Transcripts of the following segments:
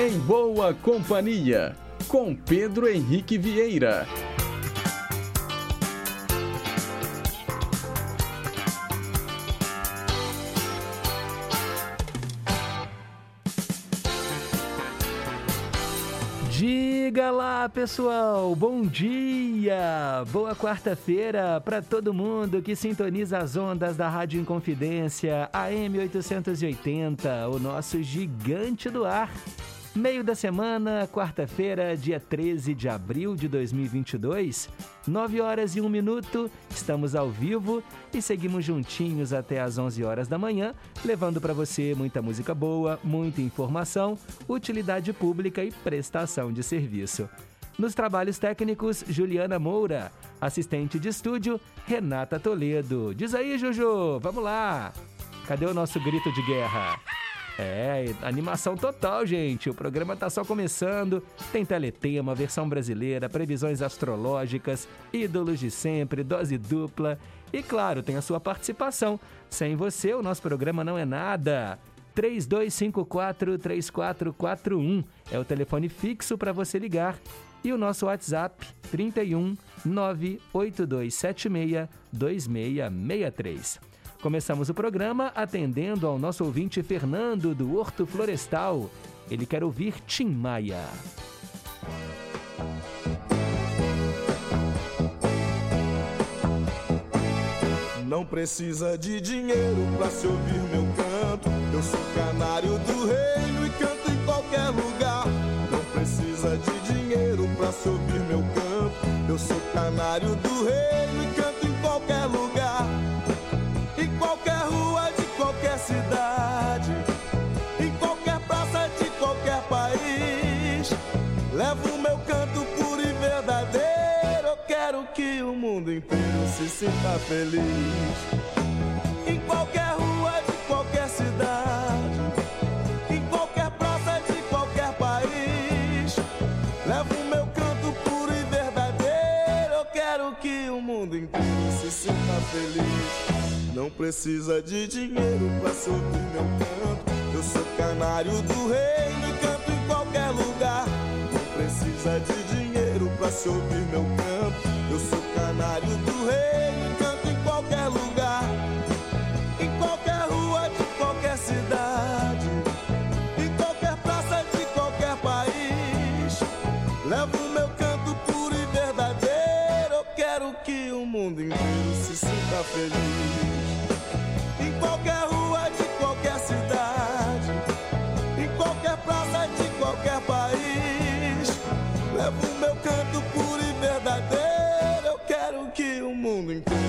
Em Boa Companhia, com Pedro Henrique Vieira. Diga lá, pessoal, bom dia! Boa quarta-feira para todo mundo que sintoniza as ondas da Rádio Inconfidência, AM 880, o nosso gigante do ar. Meio da semana, quarta-feira, dia 13 de abril de 2022, 9 horas e 1 minuto, estamos ao vivo e seguimos juntinhos até às 11 horas da manhã, levando para você muita música boa, muita informação, utilidade pública e prestação de serviço. Nos trabalhos técnicos, Juliana Moura. Assistente de estúdio, Renata Toledo. Diz aí, Juju, vamos lá! Cadê o nosso grito de guerra? É, animação total, gente. O programa tá só começando. Tem teletema, versão brasileira, previsões astrológicas, ídolos de sempre, dose dupla. E claro, tem a sua participação. Sem você, o nosso programa não é nada. 3254-3441 é o telefone fixo para você ligar. E o nosso WhatsApp 31 98276 2663. Começamos o programa atendendo ao nosso ouvinte Fernando do Horto Florestal. Ele quer ouvir Tim Maia. Não precisa de dinheiro pra se ouvir meu canto. Eu sou canário do reino e canto em qualquer lugar. Não precisa de dinheiro pra se ouvir meu canto. Eu sou canário do reino e canto em qualquer lugar. Mundo inteiro se sinta feliz. Em qualquer rua de qualquer cidade. Em qualquer praça de qualquer país. Levo o meu canto puro e verdadeiro. Eu quero que o mundo inteiro se sinta feliz. Não precisa de dinheiro pra se ouvir meu canto. Eu sou canário do reino e canto em qualquer lugar. Não precisa de dinheiro pra se ouvir meu canto. Eu sou canário do reino e canto em qualquer lugar. Em qualquer rua de qualquer cidade. Em qualquer praça de qualquer país. Levo meu canto puro e verdadeiro. Eu quero que o mundo inteiro se sinta feliz. Que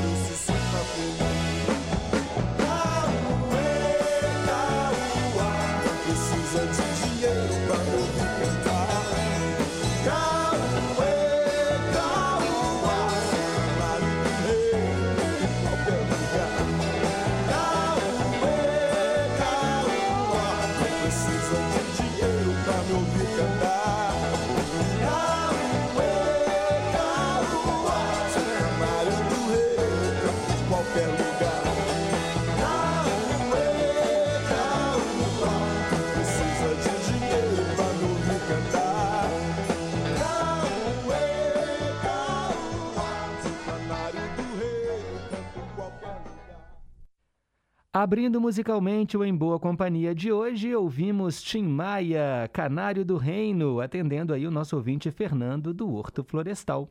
Abrindo musicalmente o Em Boa Companhia de hoje, ouvimos Tim Maia, Canário do Reino, atendendo aí o nosso ouvinte Fernando do Horto Florestal.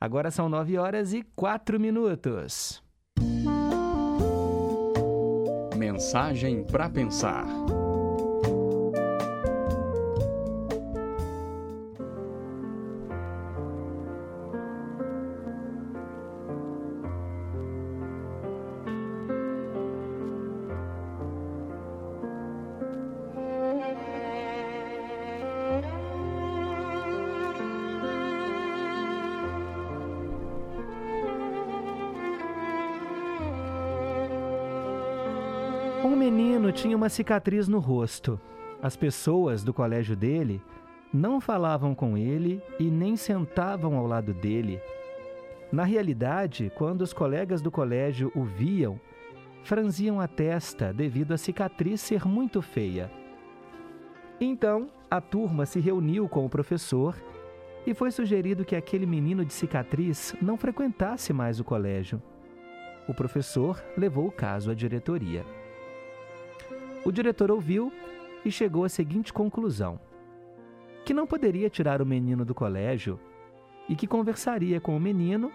Agora são 9 horas e 4 minutos. Mensagem para pensar. Tinha uma cicatriz no rosto. As pessoas do colégio dele não falavam com ele e nem sentavam ao lado dele. Na realidade, quando os colegas do colégio o viam, franziam a testa devido à cicatriz ser muito feia. Então, a turma se reuniu com o professor e foi sugerido que aquele menino de cicatriz não frequentasse mais o colégio. O professor levou o caso à diretoria. O diretor ouviu e chegou à seguinte conclusão: que não poderia tirar o menino do colégio e que conversaria com o menino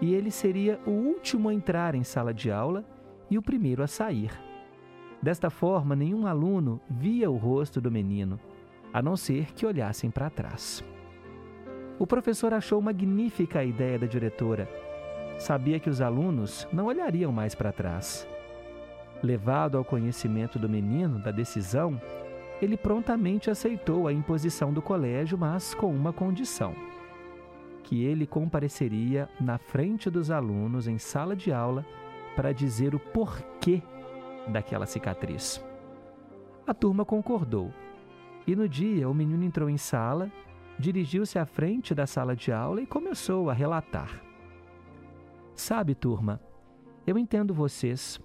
e ele seria o último a entrar em sala de aula e o primeiro a sair. Desta forma, nenhum aluno via o rosto do menino, a não ser que olhassem para trás. O professor achou magnífica a ideia da diretora. Sabia que os alunos não olhariam mais para trás. Levado ao conhecimento do menino da decisão, ele prontamente aceitou a imposição do colégio, mas com uma condição: que ele compareceria na frente dos alunos em sala de aula para dizer o porquê daquela cicatriz. A turma concordou. E no dia, o menino entrou em sala, dirigiu-se à frente da sala de aula e começou a relatar. Sabe, turma, eu entendo vocês.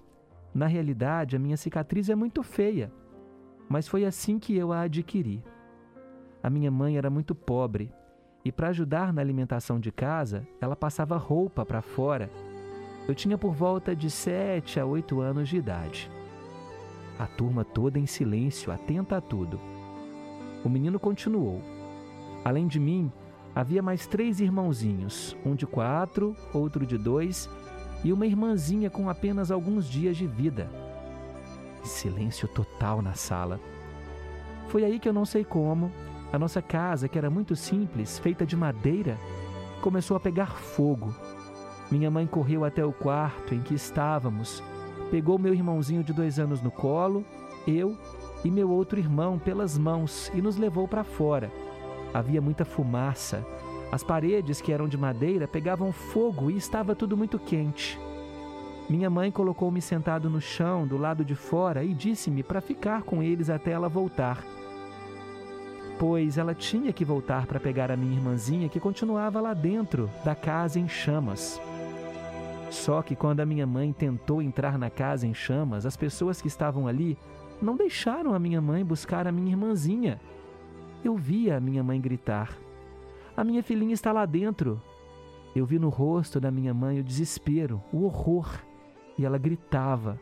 Na realidade, a minha cicatriz é muito feia, mas foi assim que eu a adquiri. A minha mãe era muito pobre e, para ajudar na alimentação de casa, ela passava roupa para fora. Eu tinha por volta de sete a oito anos de idade. A turma toda em silêncio, atenta a tudo. O menino continuou. Além de mim, havia mais três irmãozinhos, um de quatro, outro de dois e uma irmãzinha com apenas alguns dias de vida. Silêncio total na sala. Foi aí que eu não sei como, a nossa casa, que era muito simples, feita de madeira, começou a pegar fogo. Minha mãe correu até o quarto em que estávamos pegou meu irmãozinho de dois anos no colo, eu e meu outro irmão pelas mãos e nos levou para fora. Havia muita fumaça. As paredes, que eram de madeira, pegavam fogo e estava tudo muito quente. Minha mãe colocou-me sentado no chão do lado de fora e disse-me para ficar com eles até ela voltar. Pois ela tinha que voltar para pegar a minha irmãzinha que continuava lá dentro da casa em chamas. Só que quando a minha mãe tentou entrar na casa em chamas, as pessoas que estavam ali não deixaram a minha mãe buscar a minha irmãzinha. Eu via a minha mãe gritar: A minha filhinha está lá dentro. Eu vi no rosto da minha mãe o desespero, o horror, e ela gritava.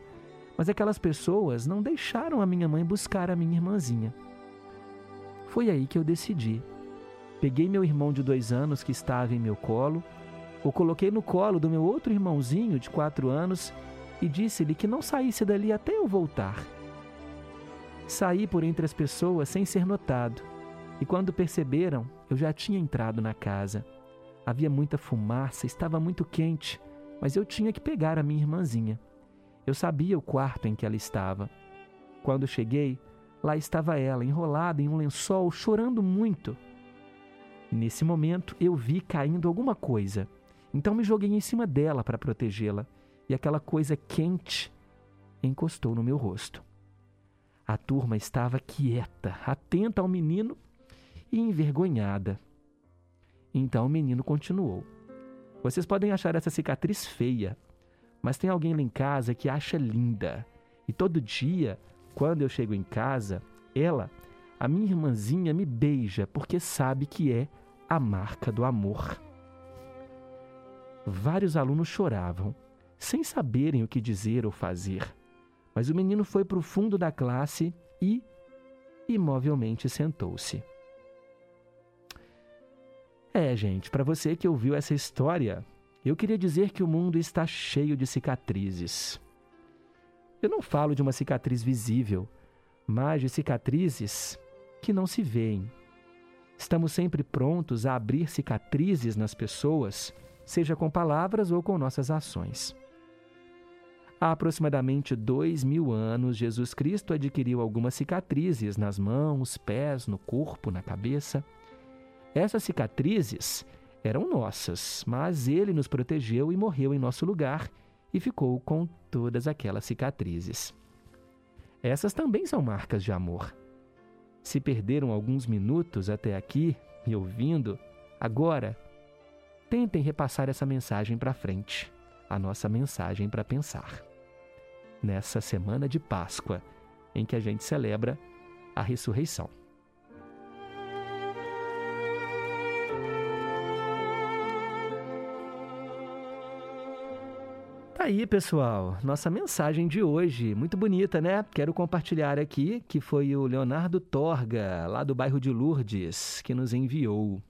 Mas aquelas pessoas não deixaram a minha mãe buscar a minha irmãzinha. Foi aí que eu decidi. Peguei meu irmão de dois anos que estava em meu colo o coloquei no colo do meu outro irmãozinho de quatro anos e disse-lhe que não saísse dali até eu voltar. Saí por entre as pessoas sem ser notado, e quando perceberam, eu já tinha entrado na casa. Havia muita fumaça, estava muito quente, mas eu tinha que pegar a minha irmãzinha. Eu sabia o quarto em que ela estava. Quando cheguei, lá estava ela, enrolada em um lençol, chorando muito. Nesse momento, eu vi caindo alguma coisa. Então me joguei em cima dela para protegê-la e aquela coisa quente encostou no meu rosto. A turma estava quieta, atenta ao menino e envergonhada. Então o menino continuou: Vocês podem achar essa cicatriz feia, mas tem alguém lá em casa que acha linda. E todo dia, quando eu chego em casa, ela, a minha irmãzinha, me beija porque sabe que é a marca do amor. Vários alunos choravam, sem saberem o que dizer ou fazer. Mas o menino foi para o fundo da classe e, imovelmente, sentou-se. É, gente, para você que ouviu essa história, eu queria dizer que o mundo está cheio de cicatrizes. Eu não falo de uma cicatriz visível, mas de cicatrizes que não se veem. Estamos sempre prontos a abrir cicatrizes nas pessoas seja com palavras ou com nossas ações. Há aproximadamente dois mil anos, Jesus Cristo adquiriu algumas cicatrizes nas mãos, pés, no corpo, na cabeça. Essas cicatrizes eram nossas, mas ele nos protegeu e morreu em nosso lugar e ficou com todas aquelas cicatrizes. Essas também são marcas de amor. Se perderam alguns minutos até aqui me ouvindo, agora tentem repassar essa mensagem para frente, a nossa mensagem para pensar. Nessa semana de Páscoa, em que a gente celebra a ressurreição. Tá aí, pessoal, nossa mensagem de hoje, muito bonita, né? Quero compartilhar aqui que foi o Leonardo Torga, lá do bairro de Lourdes, que nos enviou.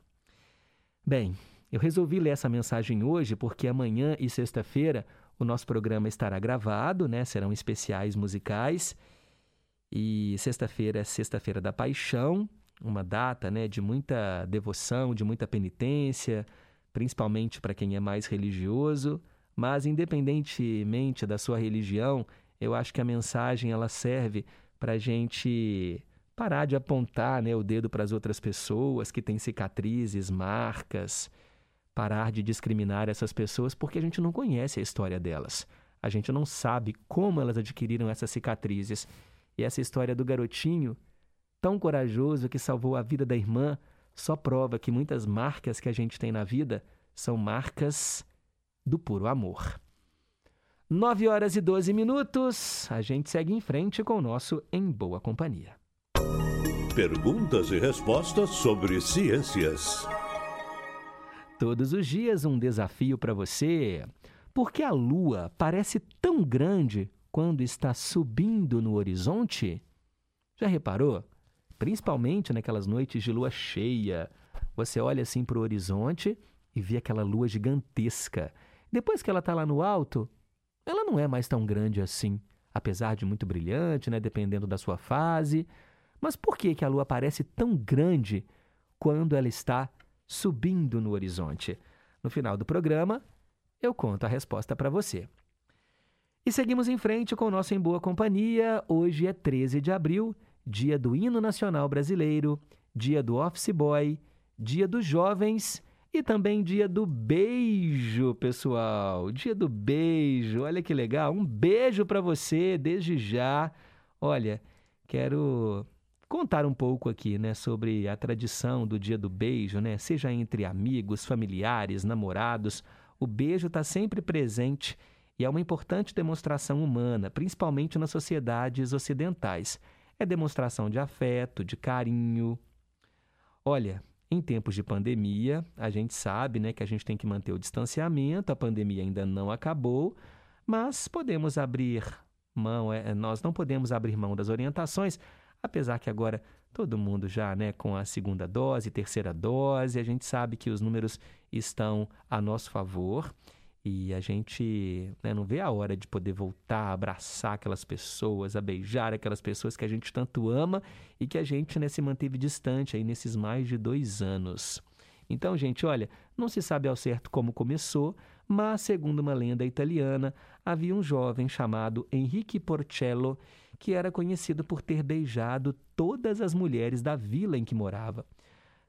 Bem, eu resolvi ler essa mensagem hoje porque amanhã e sexta-feira o nosso programa estará gravado, né? Serão especiais musicais. E sexta-feira é Sexta-feira da Paixão, uma data, né, de muita devoção, de muita penitência, principalmente para quem é mais religioso. Mas independentemente da sua religião, eu acho que a mensagem ela serve para a gente parar de apontar né, o dedo para as outras pessoas que têm cicatrizes, marcas, parar de discriminar essas pessoas porque a gente não conhece a história delas. A gente não sabe como elas adquiriram essas cicatrizes. E essa história do garotinho, tão corajoso que salvou a vida da irmã, só prova que muitas marcas que a gente tem na vida são marcas do puro amor. 9 horas e 12 minutos, a gente segue em frente com o nosso Em Boa Companhia. Perguntas e respostas sobre ciências. Todos os dias um desafio para você. Por que a Lua parece tão grande quando está subindo no horizonte? Já reparou? Principalmente naquelas noites de lua cheia. Você olha assim para o horizonte e vê aquela lua gigantesca. Depois que ela está lá no alto, ela não é mais tão grande assim, apesar de muito brilhante, né, dependendo da sua fase. Mas por que, que a lua parece tão grande quando ela está subindo no horizonte? No final do programa, eu conto a resposta para você. E seguimos em frente com o nosso Em Boa Companhia. Hoje é 13 de abril, dia do Hino Nacional Brasileiro, dia do Office Boy, dia dos Jovens e também dia do beijo, pessoal. Dia do beijo. Olha que legal. Um beijo para você desde já. Olha, quero contar um pouco aqui, né, sobre a tradição do dia do beijo, né? Seja entre amigos, familiares, namorados, o beijo está sempre presente e é uma importante demonstração humana, principalmente nas sociedades ocidentais. É demonstração de afeto, de carinho. Olha, em tempos de pandemia, a gente sabe né, que a gente tem que manter o distanciamento, a pandemia ainda não acabou, mas podemos abrir mão, é, nós não podemos abrir mão das orientações, apesar que agora todo mundo já né, com a segunda dose, terceira dose, a gente sabe que os números estão a nosso favor. E a gente né, não vê a hora de poder voltar a abraçar aquelas pessoas, a beijar aquelas pessoas que a gente tanto ama e que a gente né, se manteve distante aí nesses mais de dois anos. Então, gente, olha, não se sabe ao certo como começou, mas, segundo uma lenda italiana, havia um jovem chamado Henrique Porcello que era conhecido por ter beijado todas as mulheres da vila em que morava.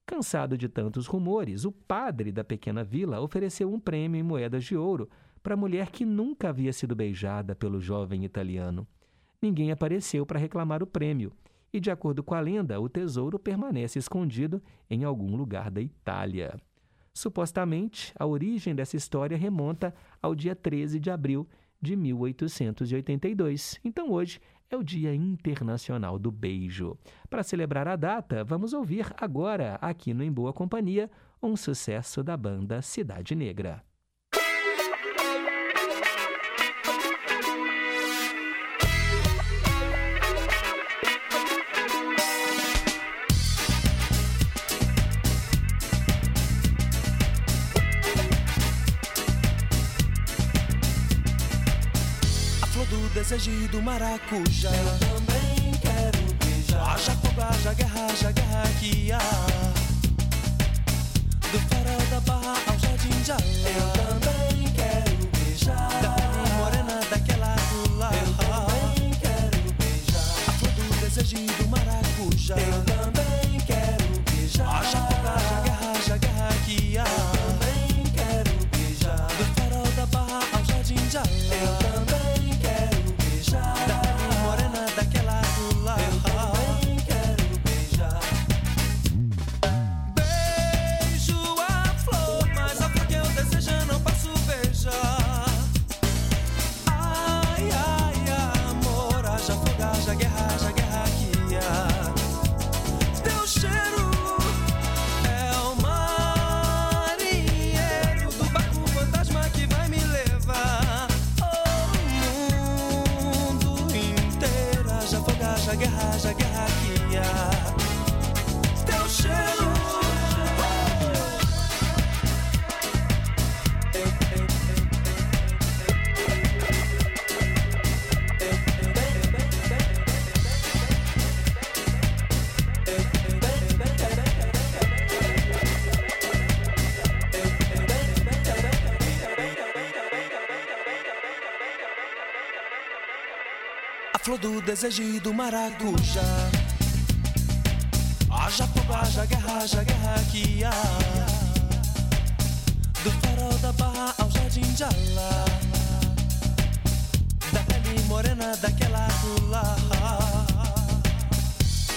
Cansado de tantos rumores, o padre da pequena vila ofereceu um prêmio em moedas de ouro para a mulher que nunca havia sido beijada pelo jovem italiano. Ninguém apareceu para reclamar o prêmio, e, de acordo com a lenda, o tesouro permanece escondido em algum lugar da Itália. Supostamente, a origem dessa história remonta ao dia 13 de abril de 1882. Então, hoje é o Dia Internacional do Beijo. Para celebrar a data, vamos ouvir agora, aqui no Em Boa Companhia, um sucesso da banda Cidade Negra. Desejo do maracujá. Eu também quero beijar. Haja fogo, haja guerra, haja guerra que há. Do farol da barra ao jardim Jalá. Eu também quero beijar. Da pele morena daquela lá. Eu também quero beijar. A flor do desejo do maracujá. Eu também quero beijar. Haja desejo do maracujá. Haja fogo, haja guerra, haja guerra que há. Do farol da barra ao jardim de Alá. Da pele morena daquela lá.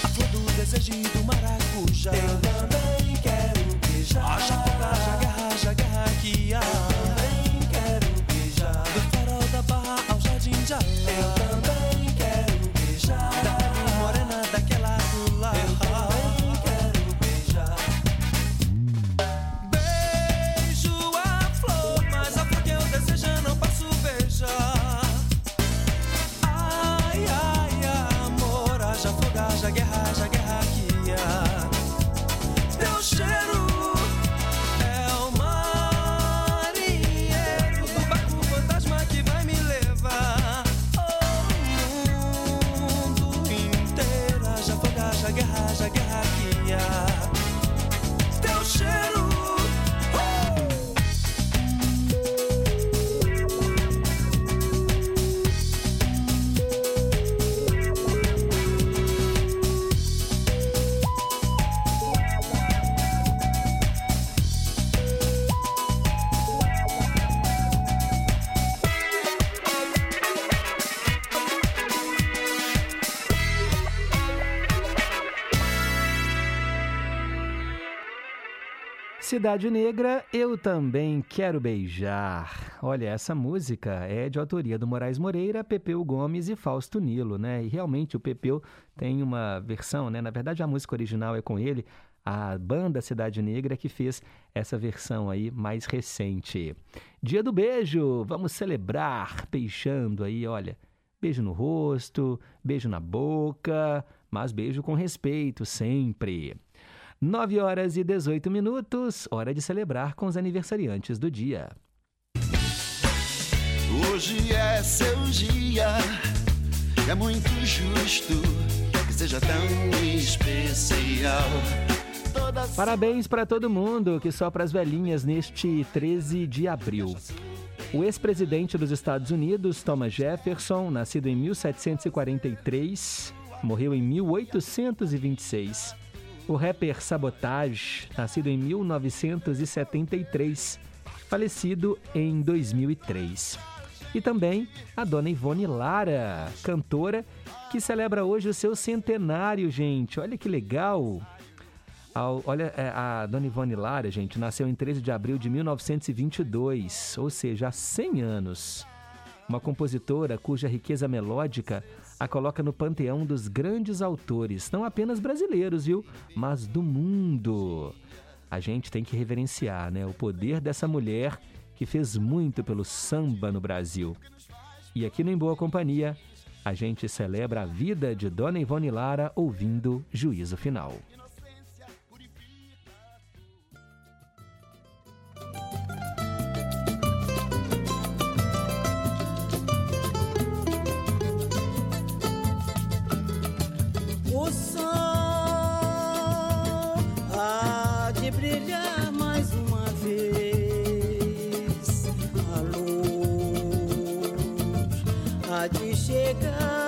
A flor do desejo do maracujá. Eu também quero beijar. Haja fogo, haja guerra, haja guerra que há. Cidade Negra, eu também quero beijar. Olha, essa música é de autoria do Moraes Moreira, Pepeu Gomes e Fausto Nilo, né? E realmente o Pepeu tem uma versão, né? Na verdade, a música original é com ele, a banda Cidade Negra que fez essa versão aí mais recente. Dia do beijo, vamos celebrar beijando aí, olha. Beijo no rosto, beijo na boca, mas beijo com respeito sempre. 9 horas e 18 minutos, hora de celebrar com os aniversariantes do dia. Hoje é seu dia, é muito justo que seja tão especial. Toda Parabéns para todo mundo que sopra as velhinhas neste 13 de abril. O ex-presidente dos Estados Unidos, Thomas Jefferson, nascido em 1743, morreu em 1826. O rapper Sabotage, nascido em 1973, falecido em 2003. E também a dona Ivone Lara, cantora, que celebra hoje o seu centenário, gente. Olha que legal! Olha, é, a dona Ivone Lara, gente, nasceu em 13 de abril de 1922, ou seja, há 100 anos. Uma compositora cuja riqueza melódica a coloca no panteão dos grandes autores, não apenas brasileiros, viu? Mas do mundo. A gente tem que reverenciar, né? O poder dessa mulher que fez muito pelo samba no Brasil. E aqui no Em Boa Companhia, a gente celebra a vida de Dona Ivone Lara ouvindo Juízo Final. Há de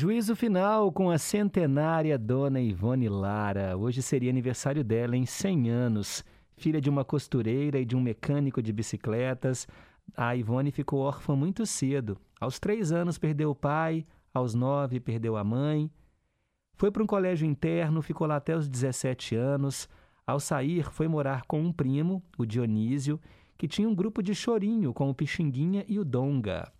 Juízo final com a centenária Dona Ivone Lara. Hoje seria aniversário dela em 100 anos. Filha de uma costureira e de um mecânico de bicicletas, a Ivone ficou órfã muito cedo. Aos três anos perdeu o pai, aos nove perdeu a mãe. Foi para um colégio interno, ficou lá até os 17 anos. Ao sair, foi morar com um primo, o Dionísio, que tinha um grupo de chorinho com o Pixinguinha e o Donga.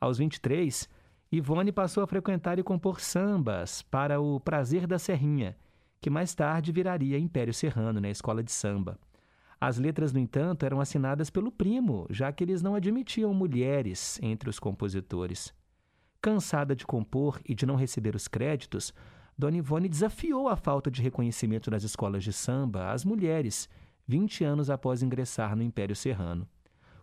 Aos 23, Ivone passou a frequentar e compor sambas para o Prazer da Serrinha, que mais tarde viraria Império Serrano, na escola de samba. As letras, no entanto, eram assinadas pelo primo, já que eles não admitiam mulheres entre os compositores. Cansada de compor e de não receber os créditos, Dona Ivone desafiou a falta de reconhecimento nas escolas de samba às mulheres, 20 anos após ingressar no Império Serrano.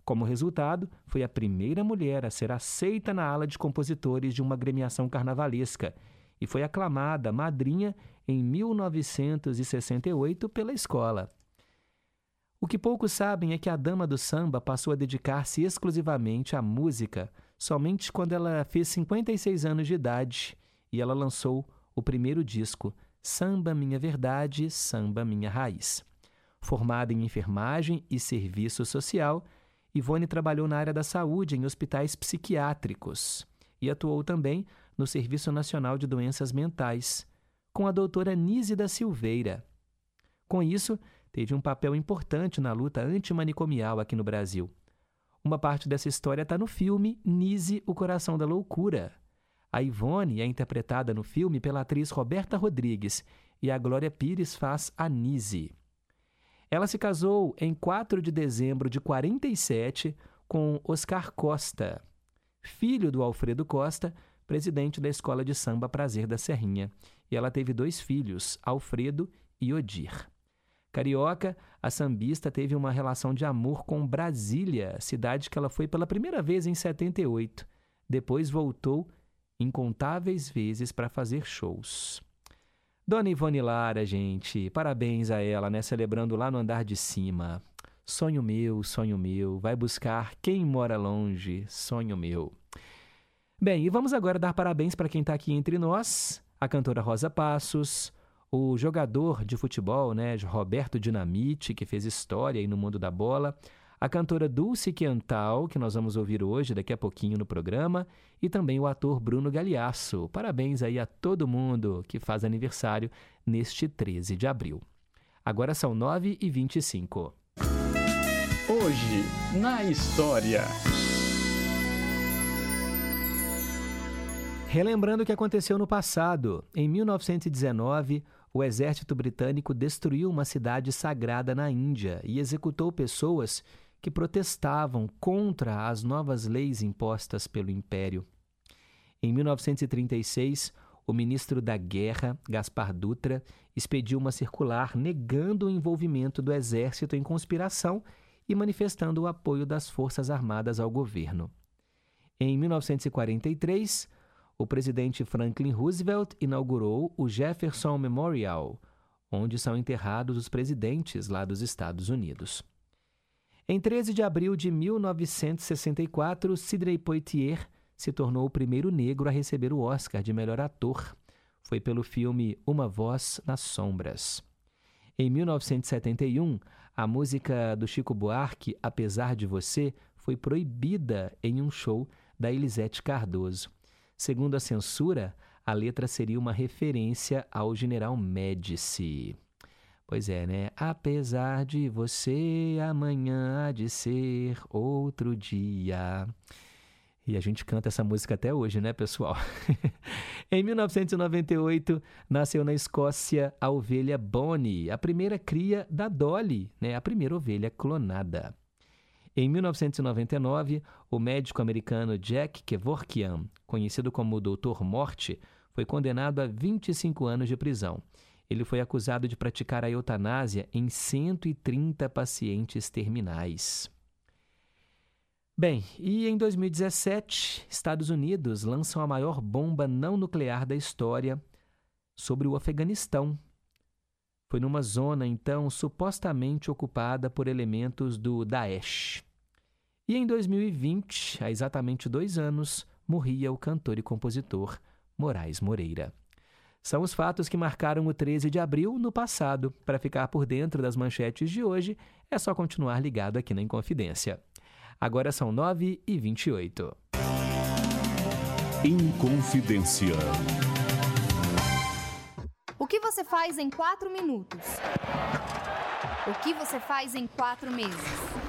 Como resultado, foi a primeira mulher a ser aceita na ala de compositores de uma agremiação carnavalesca e foi aclamada madrinha em 1968 pela escola. O que poucos sabem é que a dama do samba passou a dedicar-se exclusivamente à música somente quando ela fez 56 anos de idade e ela lançou o primeiro disco, Samba Minha Verdade, Samba Minha Raiz. Formada em enfermagem e serviço social, Ivone trabalhou na área da saúde em hospitais psiquiátricos e atuou também no Serviço Nacional de Doenças Mentais, com a doutora Nise da Silveira. Com isso, teve um papel importante na luta antimanicomial aqui no Brasil. Uma parte dessa história está no filme Nise, o Coração da Loucura. A Ivone é interpretada no filme pela atriz Roberta Rodrigues e a Glória Pires faz a Nise. Ela se casou em 4 de dezembro de 47 com Oscar Costa, filho do Alfredo Costa, presidente da Escola de Samba Prazer da Serrinha. E ela teve dois filhos, Alfredo e Odir. Carioca, a sambista teve uma relação de amor com Brasília, cidade que ela foi pela primeira vez em 78. Depois voltou incontáveis vezes para fazer shows. Dona Ivone Lara, gente, parabéns a ela, né? Celebrando lá no andar de cima. Sonho meu, sonho meu, vai buscar quem mora longe, sonho meu. Bem, e vamos agora dar parabéns para quem está aqui entre nós, a cantora Rosa Passos, o jogador de futebol, né, Roberto Dinamite, que fez história aí no mundo da bola, a cantora Dulce Quental, que nós vamos ouvir hoje, daqui a pouquinho no programa, e também o ator Bruno Galiasso. Parabéns aí a todo mundo que faz aniversário neste 13 de abril. Agora são 9 e 25 Hoje, na história. Relembrando o que aconteceu no passado, em 1919, o exército britânico destruiu uma cidade sagrada na Índia e executou pessoas que protestavam contra as novas leis impostas pelo Império. Em 1936, o ministro da Guerra, Gaspar Dutra, expediu uma circular negando o envolvimento do exército em conspiração e manifestando o apoio das Forças Armadas ao governo. Em 1943, o presidente Franklin Roosevelt inaugurou o Jefferson Memorial, onde são enterrados os presidentes lá dos Estados Unidos. Em 13 de abril de 1964, Sidney Poitier se tornou o primeiro negro a receber o Oscar de melhor ator. Foi pelo filme Uma Voz nas Sombras. Em 1971, a música do Chico Buarque, Apesar de Você, foi proibida em um show da Elisete Cardoso. Segundo a censura, a letra seria uma referência ao general Médici. Pois é, né? Apesar de você, amanhã há de ser outro dia. E a gente canta essa música até hoje, né, pessoal? em 1998, nasceu na Escócia a ovelha Bonnie, a primeira cria da Dolly, né, a primeira ovelha clonada. Em 1999, o médico americano Jack Kevorkian, conhecido como Doutor Morte, foi condenado a 25 anos de prisão ele foi acusado de praticar a eutanásia em 130 pacientes terminais. Bem, e em 2017, Estados Unidos lançam a maior bomba não nuclear da história sobre o Afeganistão. Foi numa zona, então, supostamente ocupada por elementos do Daesh. E em 2020, há exatamente dois anos, morria o cantor e compositor Moraes Moreira. São os fatos que marcaram o 13 de abril no passado. Para ficar por dentro das manchetes de hoje, é só continuar ligado aqui na Inconfidência. Agora são 9 e 28. Inconfidência. O que você faz em quatro minutos? O que você faz em quatro meses?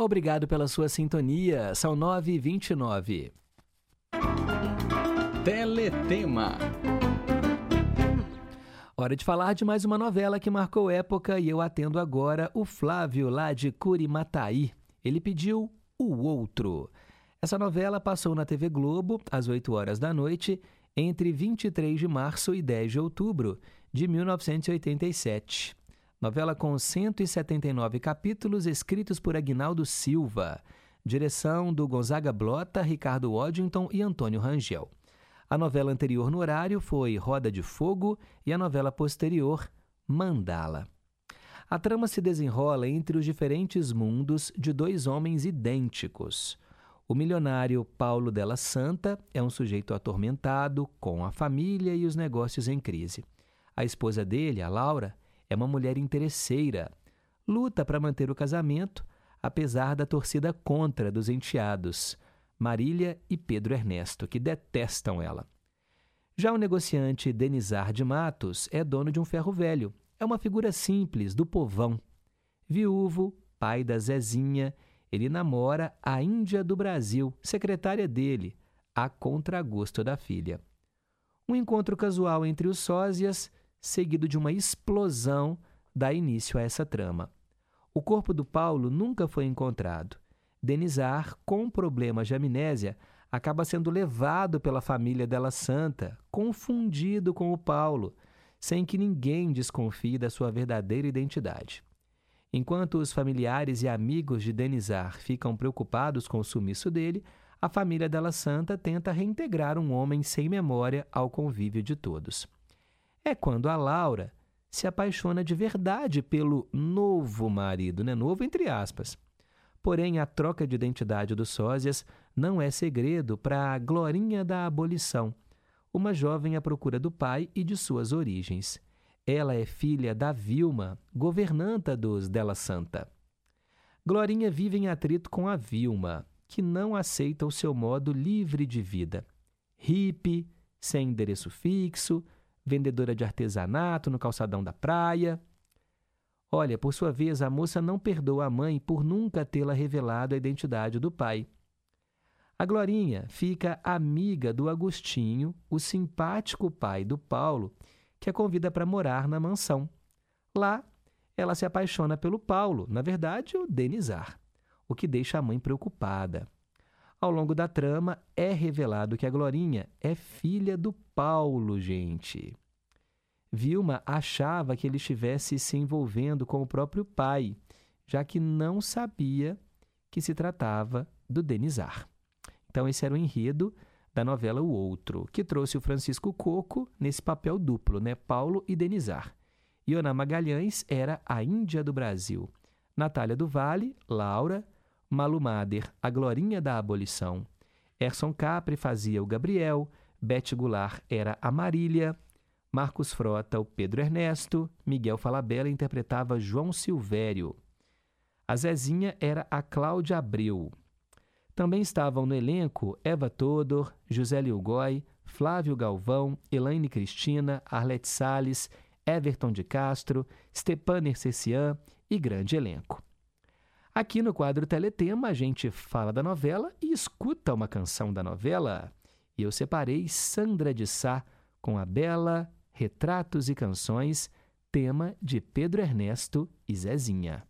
Obrigado pela sua sintonia. São 9 e 29. Teletema. Hora de falar de mais uma novela que marcou época e eu atendo agora o Flávio, lá de Curimataí. Ele pediu O Outro. Essa novela passou na TV Globo às 8 horas da noite entre 23 de março e 10 de outubro de 1987. Novela com 179 capítulos escritos por Agnaldo Silva. Direção do Gonzaga Blota, Ricardo Waddington e Antônio Rangel. A novela anterior no horário foi Roda de Fogo e a novela posterior, Mandala. A trama se desenrola entre os diferentes mundos de dois homens idênticos. O milionário Paulo Della Santa é um sujeito atormentado, com a família e os negócios em crise. A esposa dele, a Laura, é uma mulher interesseira. Luta para manter o casamento, apesar da torcida contra dos enteados, Marília e Pedro Ernesto, que detestam ela. Já o negociante Denizar de Matos é dono de um ferro velho. É uma figura simples, do povão. Viúvo, pai da Zezinha, ele namora a Índia do Brasil, secretária dele, a contragosto da filha. Um encontro casual entre os sósias seguido de uma explosão, dá início a essa trama. O corpo do Paulo nunca foi encontrado. Denizar, com problemas de amnésia, acaba sendo levado pela família dela santa, confundido com o Paulo, sem que ninguém desconfie da sua verdadeira identidade. Enquanto os familiares e amigos de Denizar ficam preocupados com o sumiço dele, a família dela santa tenta reintegrar um homem sem memória ao convívio de todos é quando a Laura se apaixona de verdade pelo novo marido, né? Novo entre aspas. Porém, a troca de identidade dos sósias não é segredo para a Glorinha da Abolição, uma jovem à procura do pai e de suas origens. Ela é filha da Vilma, governanta dos Della Santa. Glorinha vive em atrito com a Vilma, que não aceita o seu modo livre de vida. Hippie, sem endereço fixo, vendedora de artesanato no calçadão da praia. Olha, por sua vez, a moça não perdoa a mãe por nunca tê-la revelado a identidade do pai. A Glorinha fica amiga do Agostinho, o simpático pai do Paulo, que a convida para morar na mansão. Lá, ela se apaixona pelo Paulo, na verdade, o Denizar, o que deixa a mãe preocupada. Ao longo da trama, é revelado que a Glorinha é filha do Paulo, gente. Vilma achava que ele estivesse se envolvendo com o próprio pai, já que não sabia que se tratava do Denizar. Então, esse era o enredo da novela O Outro, que trouxe o Francisco Coco nesse papel duplo, né? Paulo e Denizar. Iona Magalhães era a Índia do Brasil. Natália do Vale, Laura, Malu Mader, a Glorinha da Abolição. Erson Capri fazia o Gabriel, Bete Goulart era a Marília, Marcos Frota o Pedro Ernesto, Miguel Falabella interpretava João Silvério. A Zezinha era a Cláudia Abreu. Também estavam no elenco Eva Todor, José Lilgói, Flávio Galvão, Elaine Cristina, Arlete Salles, Everton de Castro, Stepan Nercessian e grande elenco. Aqui no quadro Teletema, a gente fala da novela e escuta uma canção da novela. E eu separei Sandra de Sá com a bela Retratos e Canções, tema de Pedro Ernesto e Zezinha.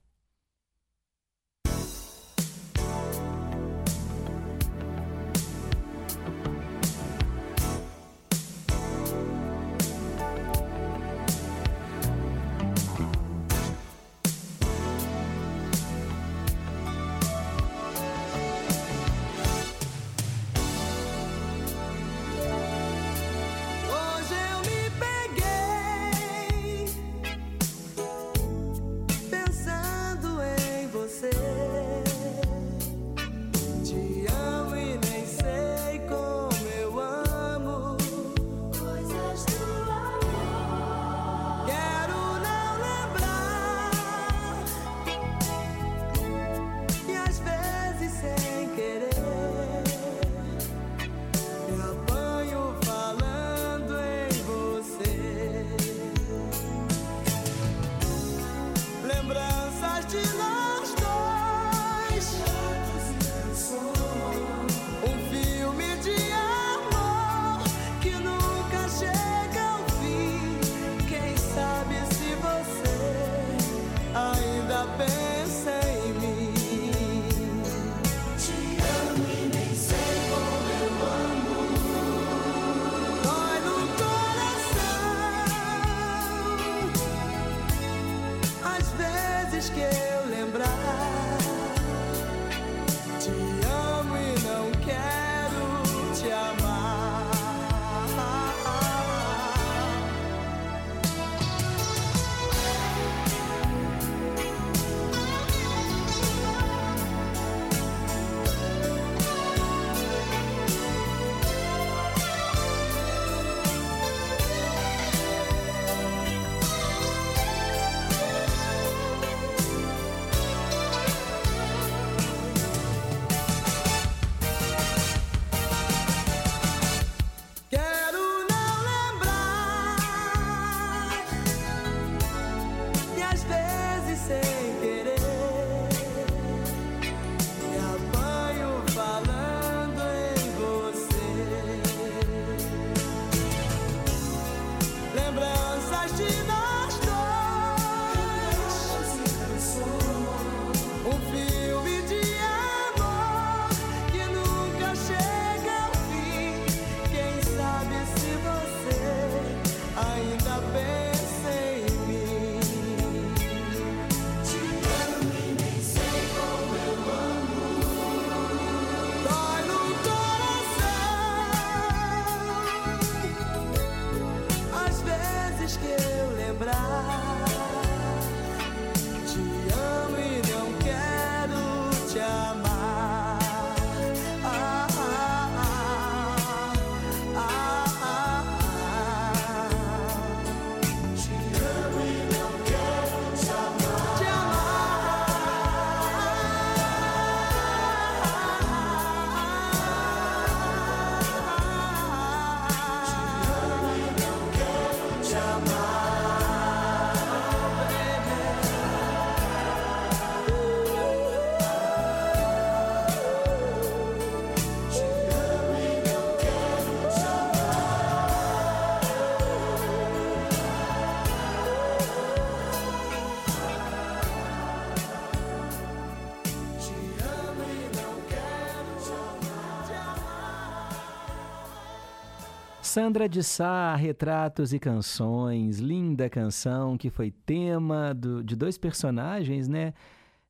Sandra de Sá, Retratos e Canções, linda canção que foi tema do- de dois personagens, né?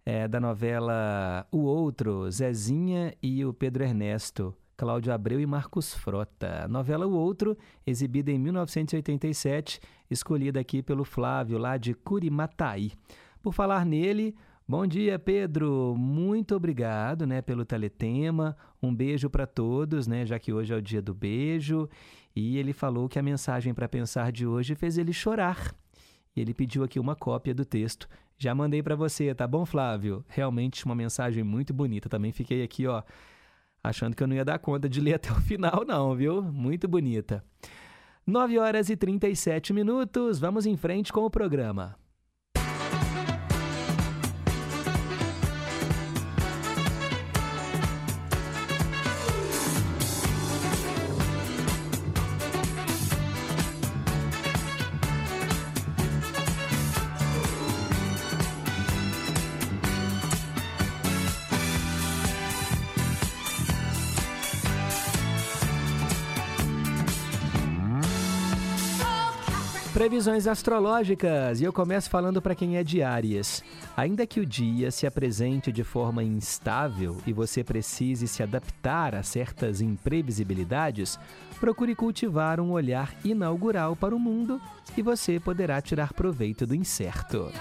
É, da novela O Outro, Zezinha e o Pedro Ernesto, Cláudio Abreu e Marcos Frota. A novela O Outro, exibida em 1987, escolhida aqui pelo Flávio, lá de Curimataí. Por falar nele, bom dia, Pedro. Muito obrigado, né, pelo teletema. Um beijo para todos, né, já que hoje é o dia do beijo. E ele falou que a mensagem para pensar de hoje fez ele chorar. E ele pediu aqui uma cópia do texto. Já mandei para você, tá bom, Flávio? Realmente uma mensagem muito bonita. Também fiquei aqui, ó, achando que eu não ia dar conta de ler até o final, não, viu? Muito bonita. 9 horas e 37 minutos. Vamos em frente com o programa. Previsões astrológicas, e eu começo falando para quem é de Áries. Ainda que o dia se apresente de forma instável e você precise se adaptar a certas imprevisibilidades, procure cultivar um olhar inaugural para o mundo e você poderá tirar proveito do incerto.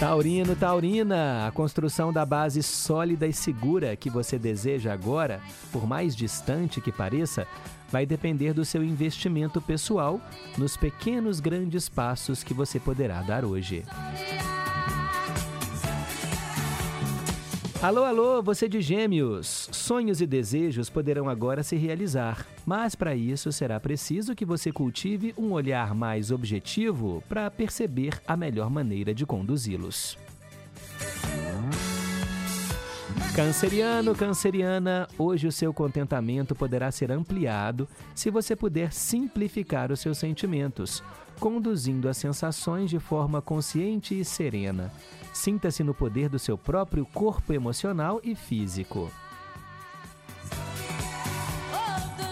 Taurino, Taurina, a construção da base sólida e segura que você deseja agora, por mais distante que pareça, vai depender do seu investimento pessoal nos pequenos grandes passos que você poderá dar hoje. Alô, alô, você de Gêmeos! Sonhos e desejos poderão agora se realizar, mas para isso será preciso que você cultive um olhar mais objetivo para perceber a melhor maneira de conduzi-los. Canceriano, canceriana, hoje o seu contentamento poderá ser ampliado se você puder simplificar os seus sentimentos, conduzindo as sensações de forma consciente e serena. Sinta-se no poder do seu próprio corpo emocional e físico.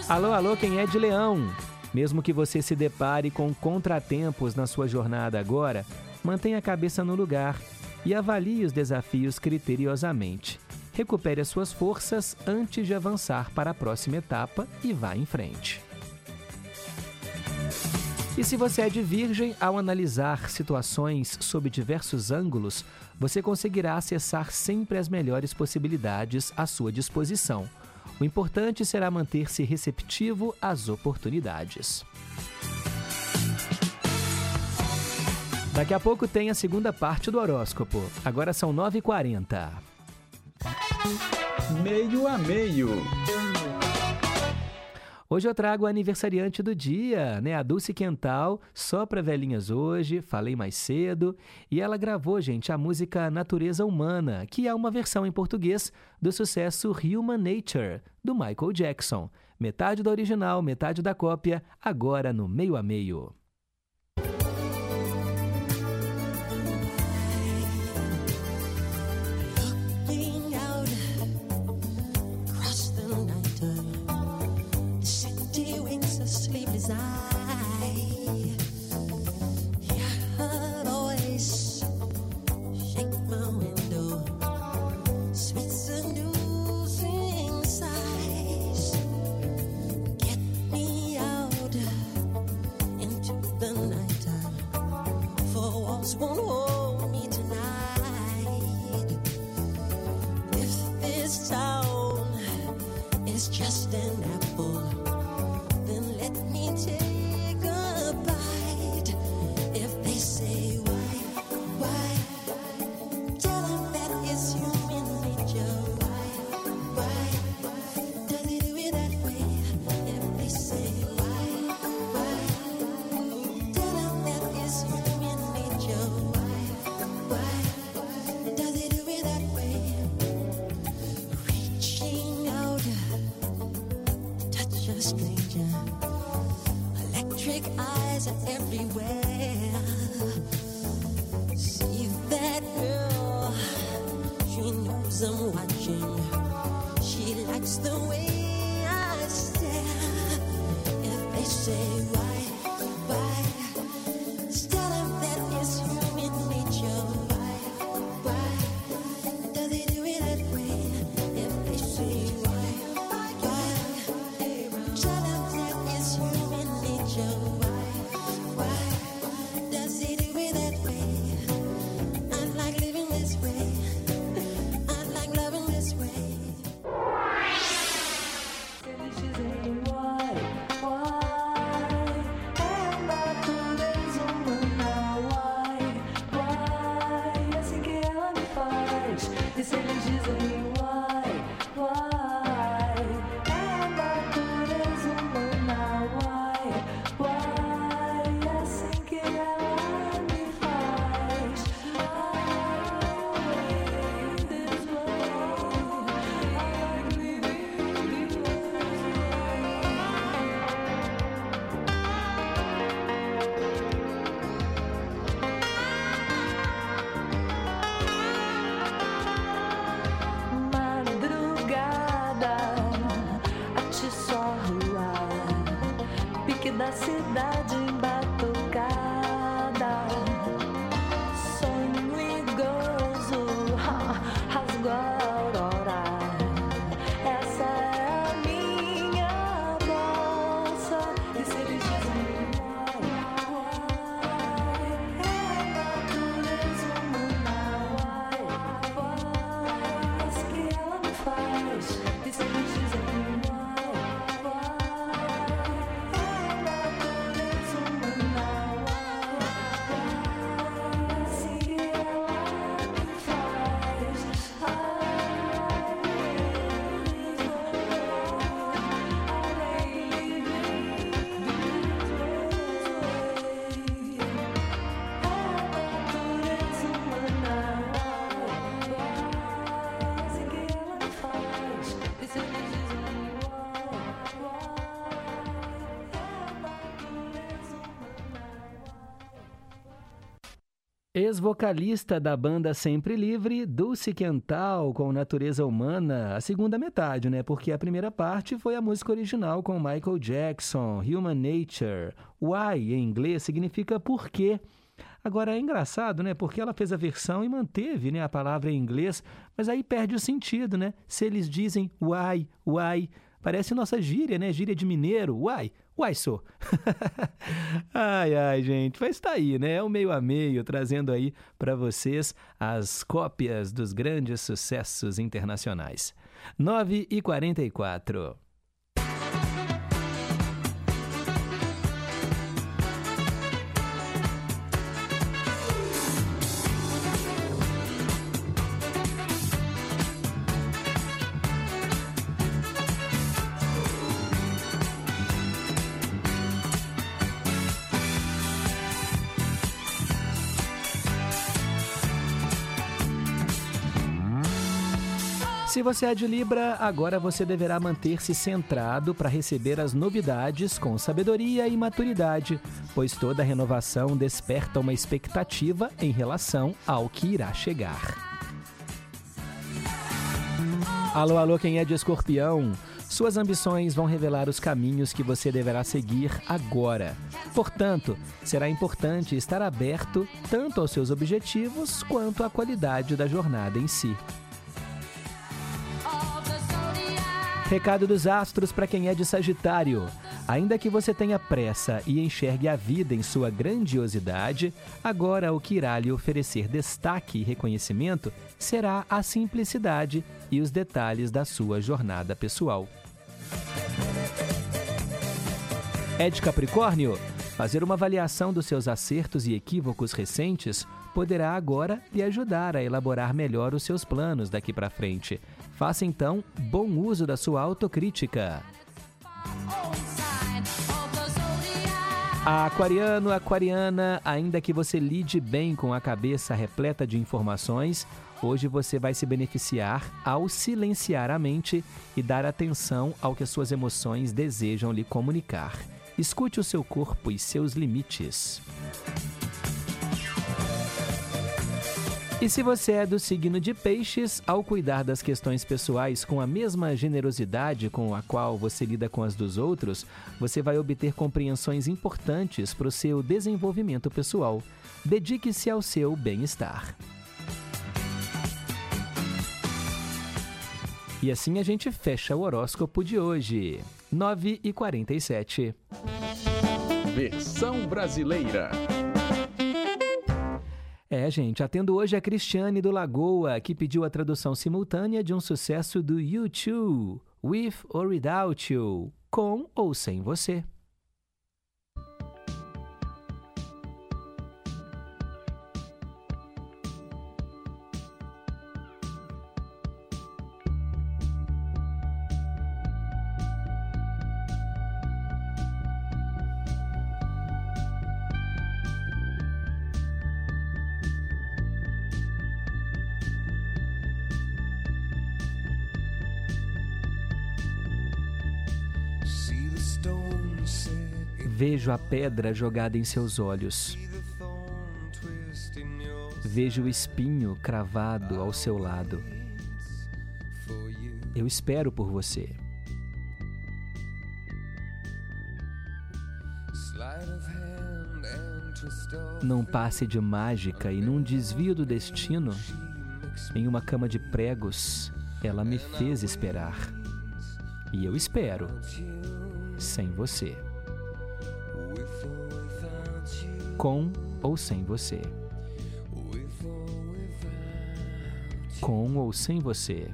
Alô, alô, quem é de Leão? Mesmo que você se depare com contratempos na sua jornada agora, mantenha a cabeça no lugar e avalie os desafios criteriosamente. Recupere as suas forças antes de avançar para a próxima etapa e vá em frente. E se você é de Virgem, ao analisar situações sob diversos ângulos, você conseguirá acessar sempre as melhores possibilidades à sua disposição. O importante será manter-se receptivo às oportunidades. Daqui a pouco tem a segunda parte do horóscopo. Agora são 9h40. Meio a meio. Hoje eu trago a aniversariante do dia, né? A Dulce Quental, só para velhinhas hoje, falei mais cedo. E ela gravou, gente, a música Natureza Humana, que é uma versão em português do sucesso Human Nature, do Michael Jackson. Metade da original, metade da cópia, agora no meio a meio. Ex-vocalista da banda Sempre Livre, Dulce Quental com Natureza Humana, a segunda metade, né? Porque a primeira parte foi a música original com Michael Jackson, Human Nature. Why, em inglês, significa por quê. Agora é engraçado, né? Porque ela fez a versão e manteve né, a palavra em inglês, mas aí perde o sentido, né? Se eles dizem why, why, parece nossa gíria, né? Gíria de mineiro, why, Uai, sou. ai, ai, gente, mas tá aí, né? É o meio a meio, trazendo aí para vocês as cópias dos grandes sucessos internacionais. 9 e 44. Você é de Libra, agora você deverá manter-se centrado para receber as novidades com sabedoria e maturidade, pois toda renovação desperta uma expectativa em relação ao que irá chegar. Alô, alô, quem é de escorpião? Suas ambições vão revelar os caminhos que você deverá seguir agora. Portanto, será importante estar aberto tanto aos seus objetivos quanto à qualidade da jornada em si. Recado dos astros para quem é de Sagitário. Ainda que você tenha pressa e enxergue a vida em sua grandiosidade, agora o que irá lhe oferecer destaque e reconhecimento será a simplicidade e os detalhes da sua jornada pessoal. É de Capricórnio? Fazer uma avaliação dos seus acertos e equívocos recentes poderá agora lhe ajudar a elaborar melhor os seus planos daqui para frente. Faça então bom uso da sua autocrítica. Aquariano, aquariana, ainda que você lide bem com a cabeça repleta de informações, hoje você vai se beneficiar ao silenciar a mente e dar atenção ao que as suas emoções desejam lhe comunicar. Escute o seu corpo e seus limites. E se você é do signo de Peixes, ao cuidar das questões pessoais com a mesma generosidade com a qual você lida com as dos outros, você vai obter compreensões importantes para o seu desenvolvimento pessoal. Dedique-se ao seu bem-estar. E assim a gente fecha o horóscopo de hoje. 9 e 47. Versão brasileira. É, gente, atendo hoje a Cristiane do Lagoa, que pediu a tradução simultânea de um sucesso do U2, With or Without You, com ou sem você. Vejo a pedra jogada em seus olhos. Vejo o espinho cravado ao seu lado. Eu espero por você. Num passe de mágica e num desvio do destino, em uma cama de pregos, ela me fez esperar. E eu espero, sem você. Com ou sem você. Com ou sem você.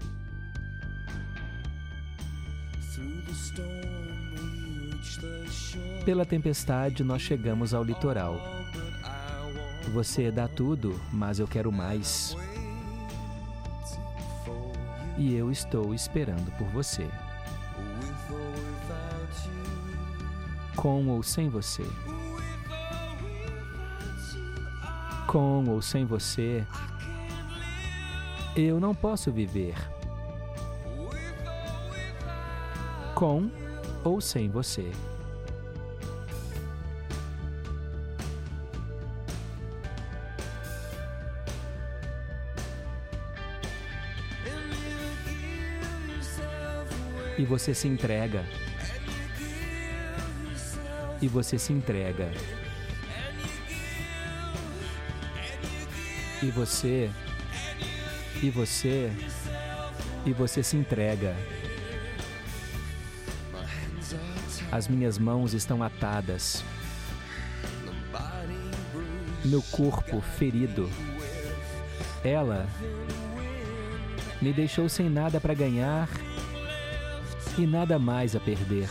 Pela tempestade, nós chegamos ao litoral. Você dá tudo, mas eu quero mais. E eu estou esperando por você. Com ou sem você. Com ou sem você, eu não posso viver. Com ou sem você. E você se entrega. E você se entrega. E você. E você. E você se entrega. As minhas mãos estão atadas. Meu corpo ferido. Ela me deixou sem nada para ganhar e nada mais a perder.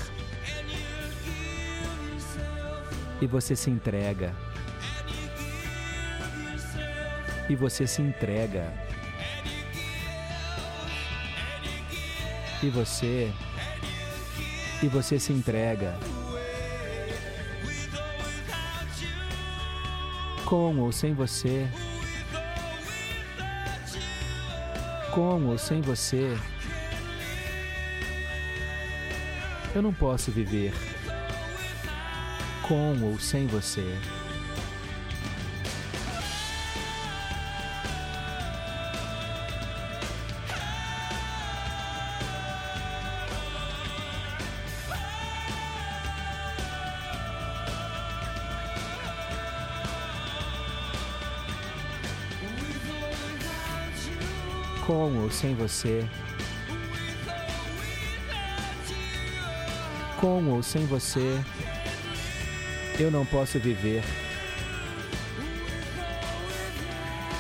E você se entrega. E você se entrega. E você. E você se entrega. Com ou sem você. Com ou sem você. Eu não posso viver com ou sem você. Sem você. Com ou sem você, eu não posso viver.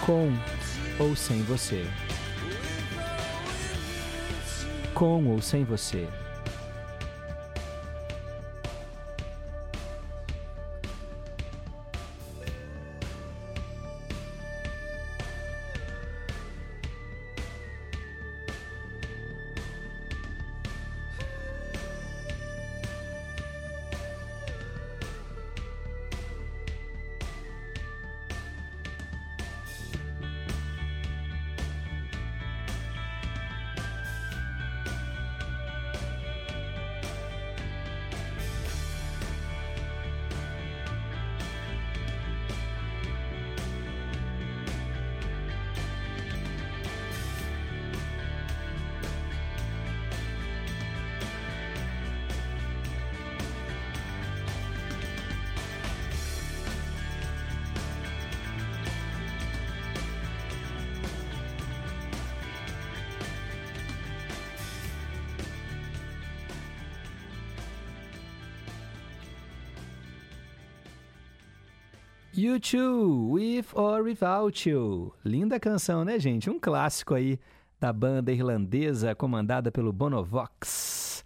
Com ou sem você. Com ou sem você. You Too, With or Without You. Linda canção, né, gente? Um clássico aí da banda irlandesa comandada pelo Bonovox.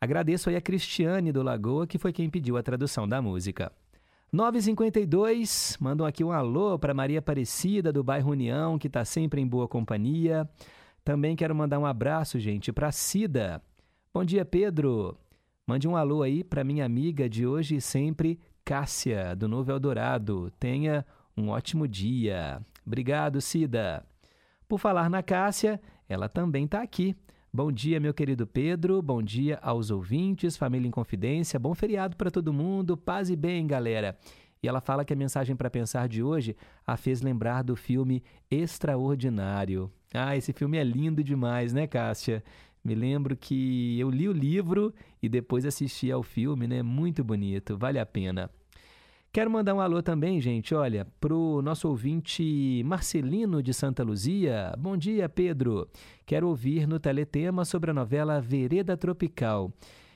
Agradeço aí a Cristiane do Lagoa, que foi quem pediu a tradução da música. 952, mandam aqui um alô para Maria Aparecida do bairro União, que está sempre em boa companhia. Também quero mandar um abraço, gente, para Cida. Bom dia, Pedro. Mande um alô aí para minha amiga de hoje e sempre, Cássia, do Novo Eldorado. Tenha um ótimo dia. Obrigado, Cida. Por falar na Cássia, ela também está aqui. Bom dia, meu querido Pedro. Bom dia aos ouvintes, família em confidência. Bom feriado para todo mundo. Paz e bem, galera. E ela fala que a mensagem para pensar de hoje a fez lembrar do filme Extraordinário. Ah, esse filme é lindo demais, né, Cássia? Me lembro que eu li o livro e depois assisti ao filme, né? Muito bonito, vale a pena. Quero mandar um alô também, gente, olha, pro nosso ouvinte Marcelino de Santa Luzia. Bom dia, Pedro. Quero ouvir no Teletema sobre a novela Vereda Tropical.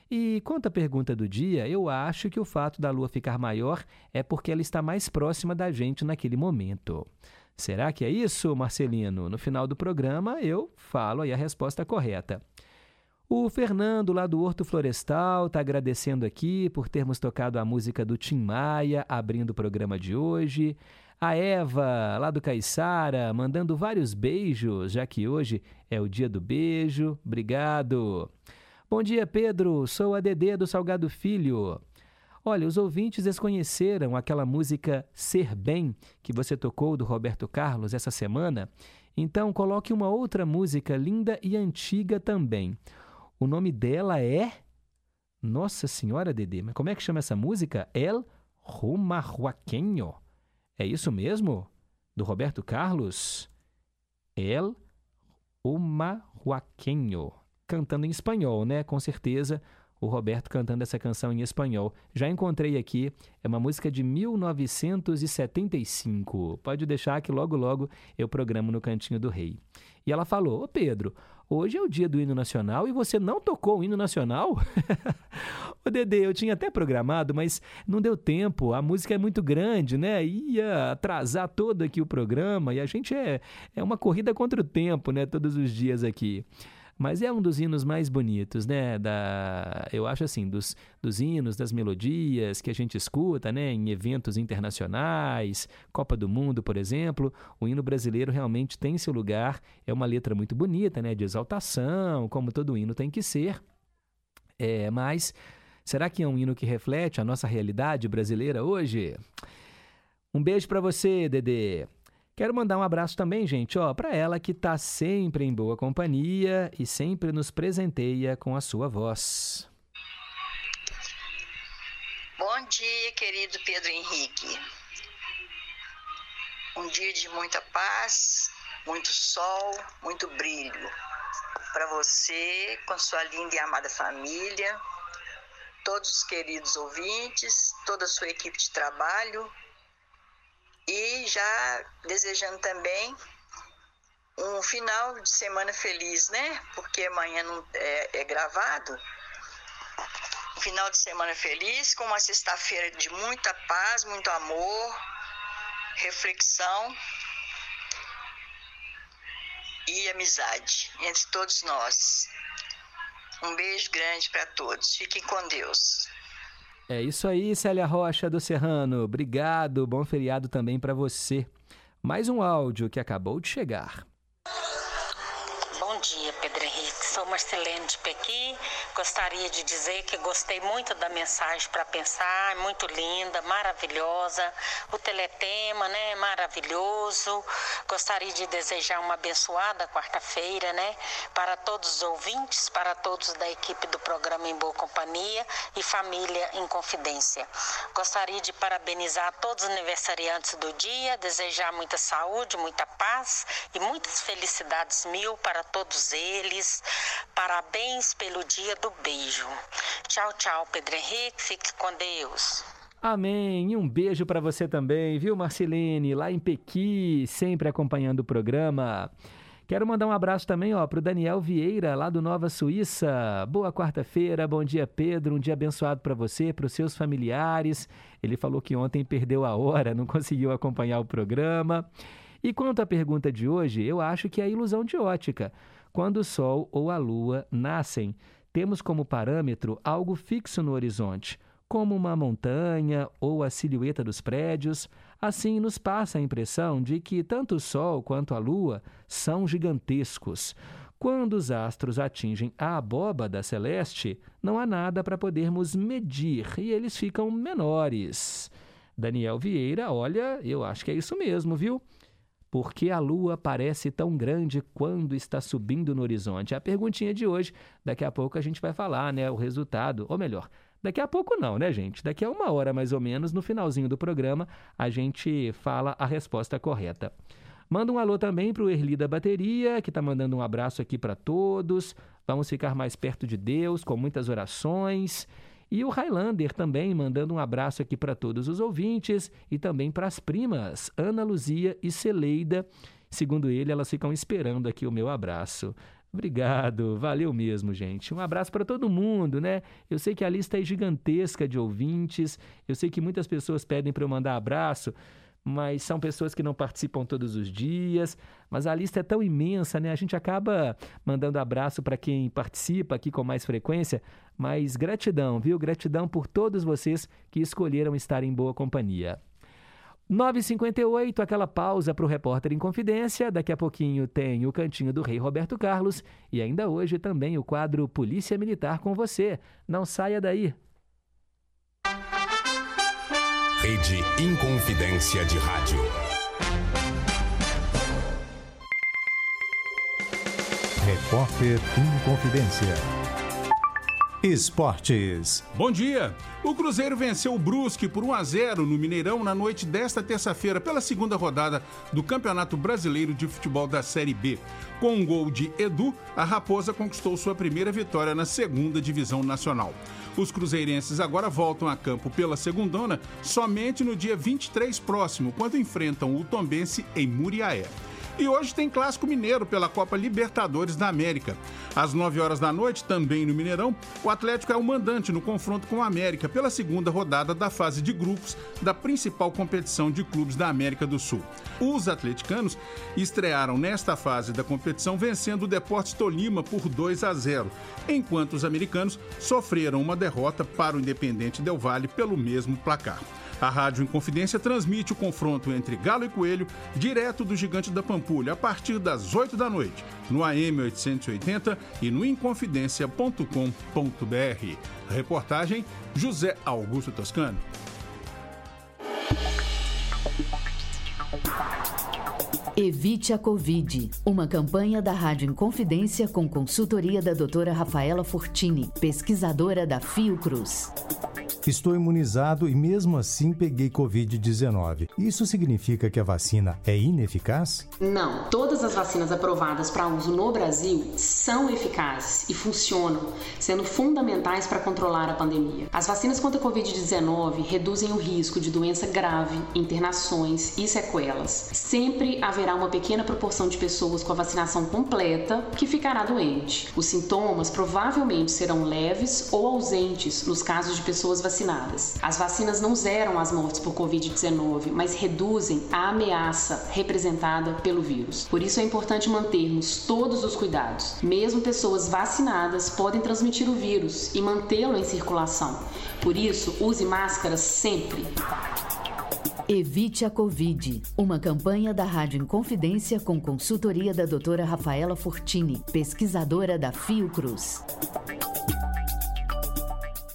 E quanto à pergunta do dia, eu acho que o fato da Lua ficar maior é porque ela está mais próxima da gente naquele momento. Será que é isso, Marcelino? No final do programa eu falo aí a resposta correta. O Fernando, lá do Horto Florestal, está agradecendo aqui por termos tocado a música do Tim Maia, abrindo o programa de hoje. A Eva, lá do Caiçara, mandando vários beijos, já que hoje é o dia do beijo. Obrigado. Bom dia, Pedro. Sou a Dedê do Salgado Filho. Olha, os ouvintes desconheceram aquela música Ser Bem que você tocou do Roberto Carlos essa semana. Então, coloque uma outra música linda e antiga também. O nome dela é. Nossa Senhora, Dedê, mas como é que chama essa música? El Rumarhuaqueño. É isso mesmo? Do Roberto Carlos? El Rumarhuaqueño. Cantando em espanhol, né? Com certeza o Roberto cantando essa canção em espanhol. Já encontrei aqui, é uma música de 1975. Pode deixar que logo logo eu programo no Cantinho do Rei. E ela falou: Ô Pedro, hoje é o dia do hino nacional e você não tocou o hino nacional? Ô Dedê, eu tinha até programado, mas não deu tempo. A música é muito grande, né? Ia atrasar todo aqui o programa e a gente é, é uma corrida contra o tempo, né? Todos os dias aqui. Mas é um dos hinos mais bonitos, né? Da, eu acho assim, dos, dos hinos, das melodias que a gente escuta, né? Em eventos internacionais, Copa do Mundo, por exemplo, o hino brasileiro realmente tem seu lugar. É uma letra muito bonita, né? De exaltação, como todo hino tem que ser. É, mas será que é um hino que reflete a nossa realidade brasileira hoje? Um beijo para você, Dedê. Quero mandar um abraço também, gente, ó, para ela que tá sempre em boa companhia e sempre nos presenteia com a sua voz. Bom dia, querido Pedro Henrique. Um dia de muita paz, muito sol, muito brilho. Para você, com sua linda e amada família, todos os queridos ouvintes, toda a sua equipe de trabalho e já desejando também um final de semana feliz, né? Porque amanhã não é, é gravado. Final de semana feliz, com uma sexta-feira de muita paz, muito amor, reflexão e amizade entre todos nós. Um beijo grande para todos. Fiquem com Deus. É isso aí, Célia Rocha do Serrano. Obrigado, bom feriado também para você. Mais um áudio que acabou de chegar. Dia, Pedro Henrique. Sou Marcelene de Pequi. Gostaria de dizer que gostei muito da mensagem para pensar, muito linda, maravilhosa. O teletema, né, maravilhoso. Gostaria de desejar uma abençoada quarta-feira, né, para todos os ouvintes, para todos da equipe do programa Em Boa Companhia e Família em Confidência. Gostaria de parabenizar todos os aniversariantes do dia, desejar muita saúde, muita paz e muitas felicidades mil para todos eles. Parabéns pelo dia do beijo. Tchau, tchau, Pedro Henrique. Fique com Deus. Amém. E um beijo para você também, viu, Marcelene, lá em Pequi, sempre acompanhando o programa. Quero mandar um abraço também, ó, pro Daniel Vieira, lá do Nova Suíça. Boa quarta-feira, bom dia, Pedro. Um dia abençoado para você, para os seus familiares. Ele falou que ontem perdeu a hora, não conseguiu acompanhar o programa. E quanto à pergunta de hoje, eu acho que é ilusão de ótica. Quando o Sol ou a Lua nascem, temos como parâmetro algo fixo no horizonte, como uma montanha ou a silhueta dos prédios. Assim, nos passa a impressão de que tanto o Sol quanto a Lua são gigantescos. Quando os astros atingem a abóbada celeste, não há nada para podermos medir e eles ficam menores. Daniel Vieira, olha, eu acho que é isso mesmo, viu? Por que a Lua parece tão grande quando está subindo no horizonte? É a perguntinha de hoje. Daqui a pouco a gente vai falar, né, o resultado, ou melhor, daqui a pouco não, né, gente? Daqui a uma hora mais ou menos, no finalzinho do programa, a gente fala a resposta correta. Manda um alô também para o Erli da Bateria, que está mandando um abraço aqui para todos. Vamos ficar mais perto de Deus, com muitas orações. E o Highlander também mandando um abraço aqui para todos os ouvintes e também para as primas Ana Luzia e Celeida. Segundo ele, elas ficam esperando aqui o meu abraço. Obrigado, valeu mesmo, gente. Um abraço para todo mundo, né? Eu sei que a lista é gigantesca de ouvintes, eu sei que muitas pessoas pedem para eu mandar abraço, mas são pessoas que não participam todos os dias. Mas a lista é tão imensa, né? A gente acaba mandando abraço para quem participa aqui com mais frequência, mas gratidão, viu? Gratidão por todos vocês que escolheram estar em boa companhia. 9h58, aquela pausa para o repórter em confidência. Daqui a pouquinho tem o Cantinho do Rei Roberto Carlos e ainda hoje também o quadro Polícia Militar com você. Não saia daí. Rede Inconfidência de Rádio. Repórter Inconfidência. Esportes. Bom dia. O Cruzeiro venceu o Brusque por 1 a 0 no Mineirão na noite desta terça-feira pela segunda rodada do Campeonato Brasileiro de Futebol da Série B. Com um gol de Edu, a Raposa conquistou sua primeira vitória na segunda divisão nacional. Os cruzeirenses agora voltam a campo pela segundona somente no dia 23 próximo, quando enfrentam o Tombense em Muriaé. E hoje tem clássico mineiro pela Copa Libertadores da América. Às 9 horas da noite, também no Mineirão, o Atlético é o mandante no confronto com o América pela segunda rodada da fase de grupos da principal competição de clubes da América do Sul. Os atleticanos estrearam nesta fase da competição vencendo o Deportes Tolima por 2 a 0, enquanto os americanos sofreram uma derrota para o Independente Del Valle pelo mesmo placar. A Rádio Inconfidência transmite o confronto entre Galo e Coelho direto do Gigante da Pampulha a partir das 8 da noite, no AM 880 e no inconfidência.com.br. Reportagem José Augusto Toscano. Evite a Covid. Uma campanha da Rádio Inconfidência com consultoria da doutora Rafaela Fortini, pesquisadora da Fiocruz. Estou imunizado e mesmo assim peguei Covid-19. Isso significa que a vacina é ineficaz? Não, todas as vacinas aprovadas para uso no Brasil são eficazes e funcionam, sendo fundamentais para controlar a pandemia. As vacinas contra a Covid-19 reduzem o risco de doença grave, internações e sequelas. Sempre haverá uma pequena proporção de pessoas com a vacinação completa que ficará doente. Os sintomas provavelmente serão leves ou ausentes nos casos de pessoas vacinadas vacinadas. As vacinas não zeram as mortes por Covid-19, mas reduzem a ameaça representada pelo vírus. Por isso é importante mantermos todos os cuidados. Mesmo pessoas vacinadas podem transmitir o vírus e mantê-lo em circulação. Por isso, use máscaras sempre. Evite a Covid. Uma campanha da Rádio Inconfidência com consultoria da doutora Rafaela Fortini, pesquisadora da Fiocruz.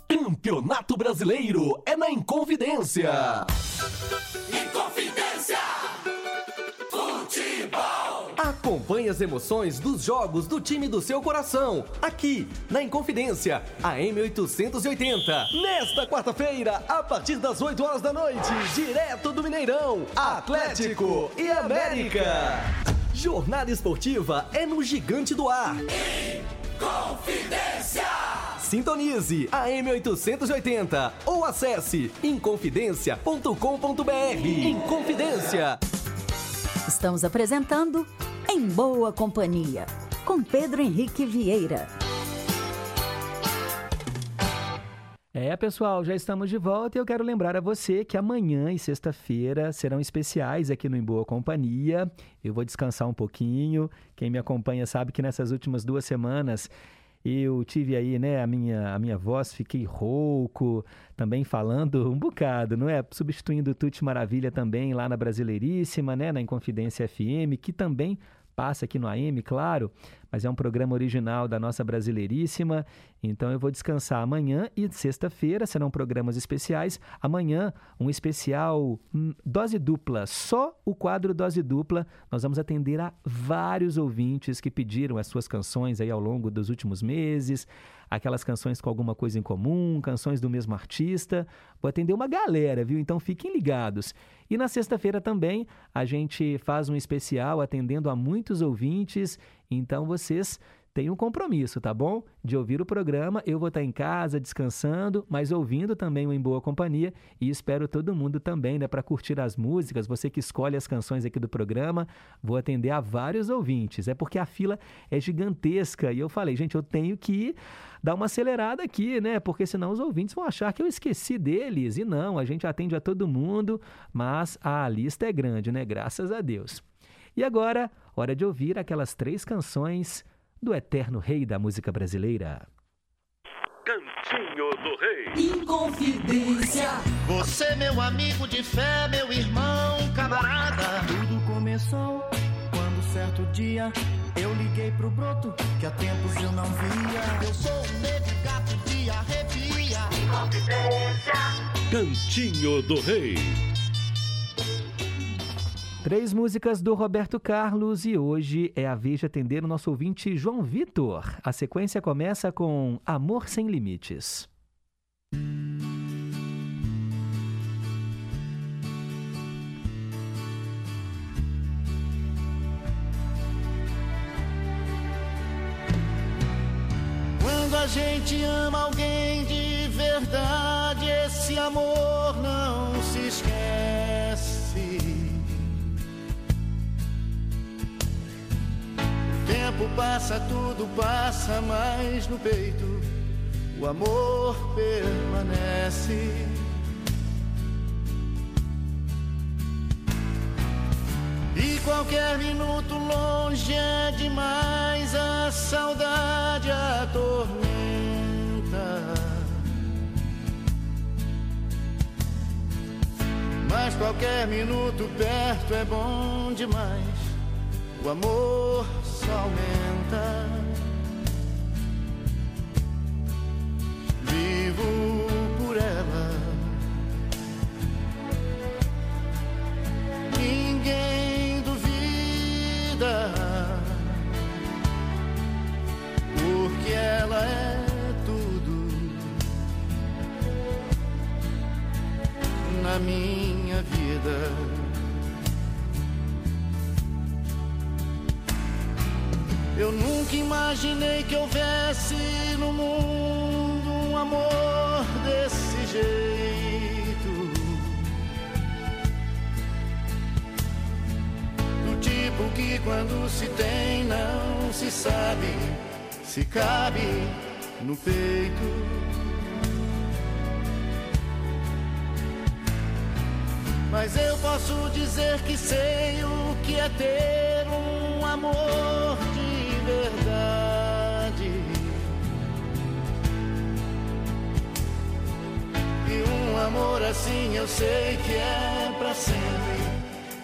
Campeonato Brasileiro é na Inconfidência. Inconfidência. Acompanhe as emoções dos jogos do time do seu coração, aqui na Inconfidência, a M880. Nesta quarta-feira, a partir das 8 horas da noite, direto do Mineirão, Atlético e América. Jornada esportiva é no Gigante do Ar. Confidência. Sintonize a M880 ou acesse inconfidencia.com.br. Inconfidência. Estamos apresentando Em Boa Companhia, com Pedro Henrique Vieira. É, pessoal, já estamos de volta e eu quero lembrar a você que amanhã e sexta-feira serão especiais aqui no Em Boa Companhia. Eu vou descansar um pouquinho. Quem me acompanha sabe que nessas últimas duas semanas eu tive aí, né, a minha, a minha voz, fiquei rouco, também falando um bocado, não é? Substituindo o Tuti Maravilha também lá na Brasileiríssima, né, na Inconfidência FM, que também passa aqui no AM, claro, mas é um programa original da nossa Brasileiríssima. Então eu vou descansar amanhã e sexta-feira serão programas especiais. Amanhã, um especial hum, dose dupla, só o quadro dose dupla. Nós vamos atender a vários ouvintes que pediram as suas canções aí ao longo dos últimos meses aquelas canções com alguma coisa em comum, canções do mesmo artista. Vou atender uma galera, viu? Então fiquem ligados. E na sexta-feira também a gente faz um especial atendendo a muitos ouvintes. Então vocês tem um compromisso, tá bom? De ouvir o programa. Eu vou estar em casa descansando, mas ouvindo também o Em Boa Companhia e espero todo mundo também, né, para curtir as músicas. Você que escolhe as canções aqui do programa, vou atender a vários ouvintes. É porque a fila é gigantesca e eu falei, gente, eu tenho que dar uma acelerada aqui, né? Porque senão os ouvintes vão achar que eu esqueci deles. E não, a gente atende a todo mundo, mas a lista é grande, né? Graças a Deus. E agora, hora de ouvir aquelas três canções do eterno rei da música brasileira. Cantinho do Rei. Inconfidência. Você, meu amigo de fé, meu irmão, camarada. Tudo começou quando certo dia eu liguei pro broto que há tempos eu não via. Eu sou um negro gato de arrepia. Cantinho do Rei. Três músicas do Roberto Carlos e hoje é a vez de atender o nosso ouvinte João Vitor. A sequência começa com Amor Sem Limites. Quando a gente ama alguém de verdade, esse amor não se esquece. Tempo passa, tudo passa, mas no peito o amor permanece. E qualquer minuto longe é demais, a saudade atormenta. Mas qualquer minuto perto é bom demais, o amor aumenta. Vivo por ela. Ninguém duvida, porque ela é tudo na minha vida. Eu nunca imaginei que houvesse no mundo um amor desse jeito. Do tipo que quando se tem não se sabe se cabe no peito. Mas eu posso dizer que sei o que é ter um amor de verdade. E um amor assim eu sei que é pra sempre,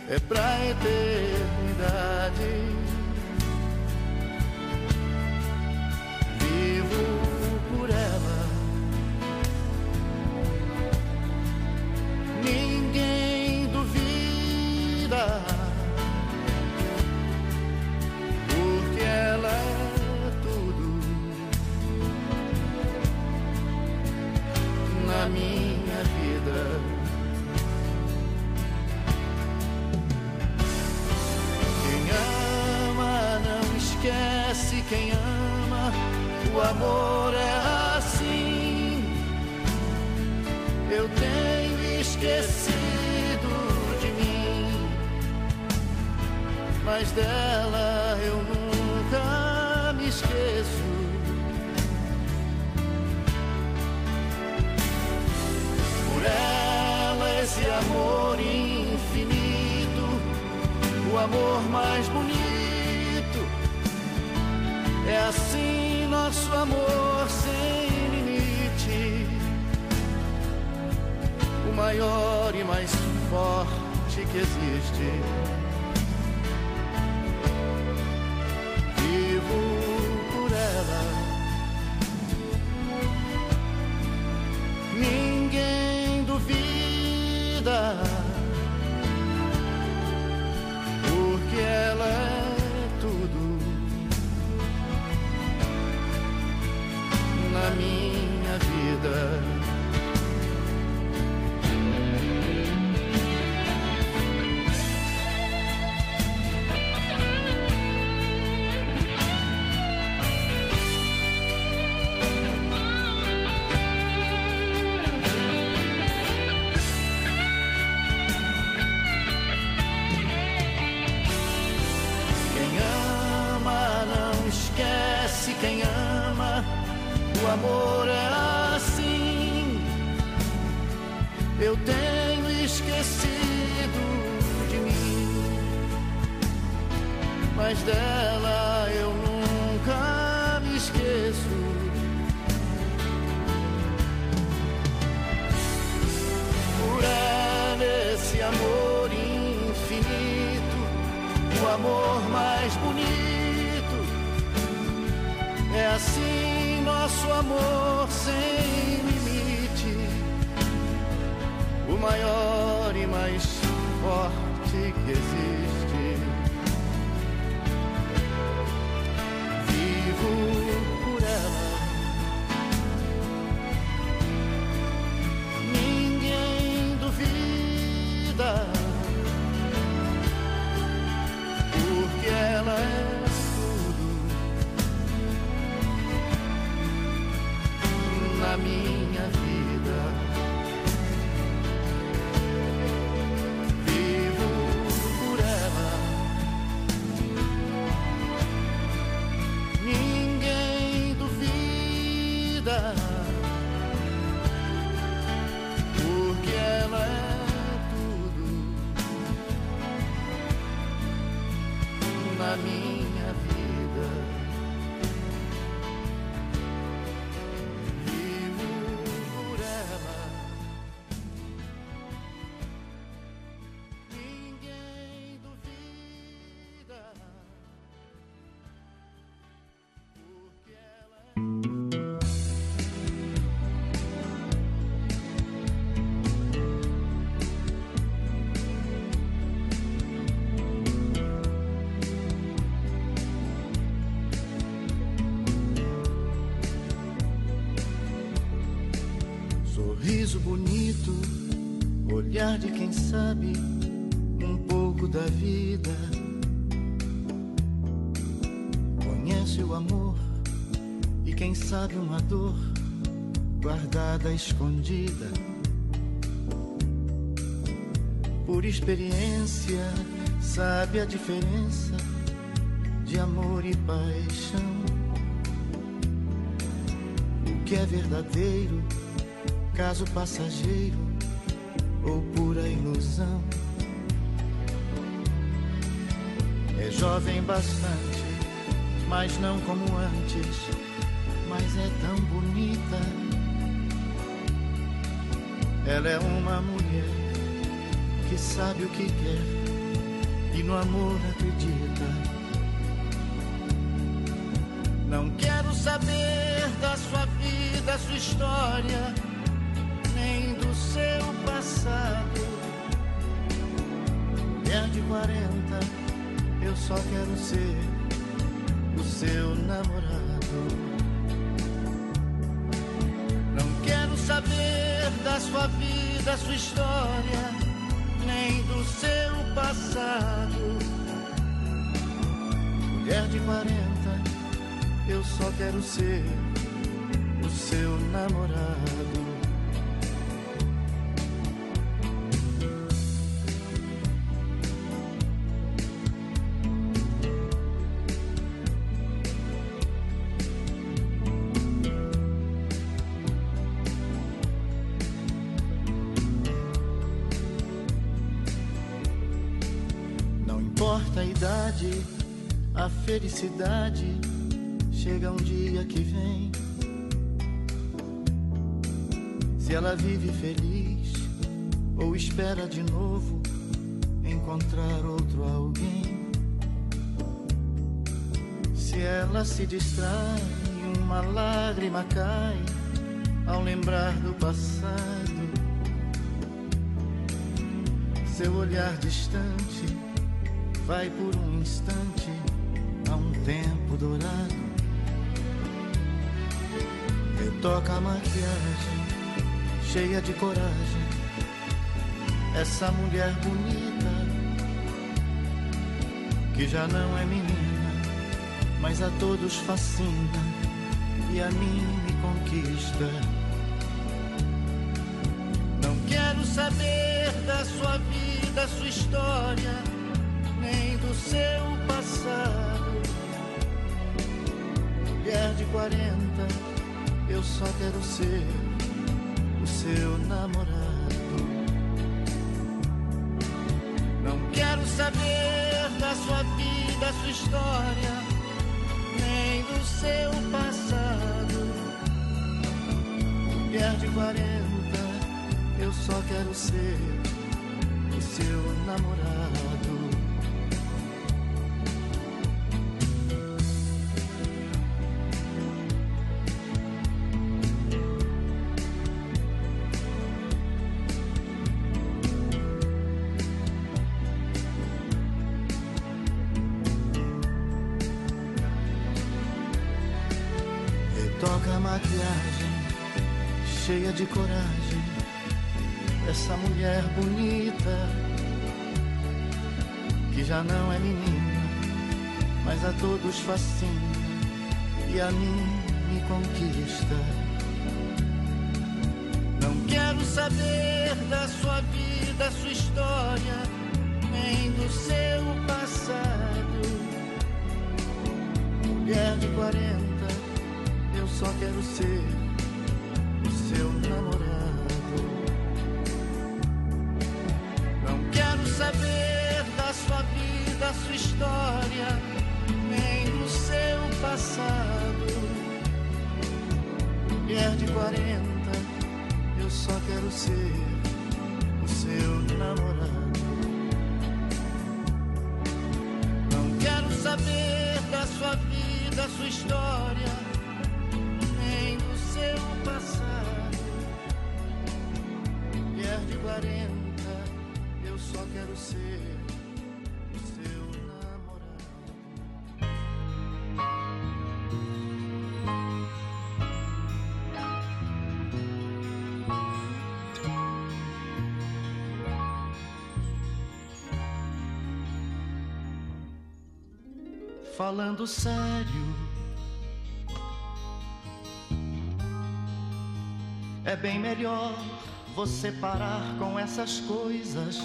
é pra eternidade. Vivo por ela. Ninguém sabe um pouco da vida. Conhece o amor e quem sabe uma dor guardada, escondida. Por experiência, sabe a diferença de amor e paixão. O que é verdadeiro caso passageiro ou pura ilusão. É jovem bastante, mas não como antes, mas é tão bonita. Ela é uma mulher que sabe o que quer e no amor acredita. Não quero saber da sua vida, sua história seu passado. Mulher de 40, eu só quero ser o seu namorado. Não quero saber da sua vida, sua história, nem do seu passado. Mulher de 40, eu só quero ser o seu namorado. Felicidade chega um dia que vem. Se ela vive feliz ou espera de novo encontrar outro alguém. Se ela se distrai, uma lágrima cai ao lembrar do passado. Seu olhar distante vai por um instante tempo dourado. Retoca a maquiagem, cheia de coragem. Essa mulher bonita, que já não é menina, mas a todos fascina e a mim me conquista. Não quero saber da sua vida, sua história, nem do seu passado. De 40, eu só quero ser o seu namorado. Não quero saber da sua vida, sua história, nem do seu passado. Mulher de 40, eu só quero ser o seu namorado. Cheia de coragem. Essa mulher bonita, que já não é menina, mas a todos fascina e a mim me conquista. Não quero saber da sua vida, sua história, nem do seu passado. Mulher de 40, eu só quero ser ser o seu namorado. Não quero saber da sua vida, sua história, Falando sério, é bem melhor você parar com essas coisas.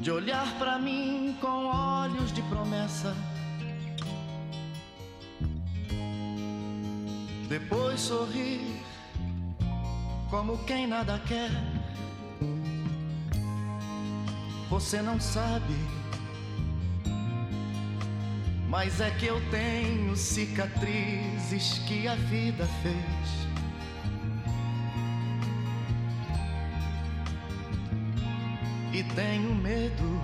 De olhar pra mim com olhos de promessa. Depois sorrir como quem nada quer. Você não sabe, mas é que eu tenho cicatrizes que a vida fez. E tenho medo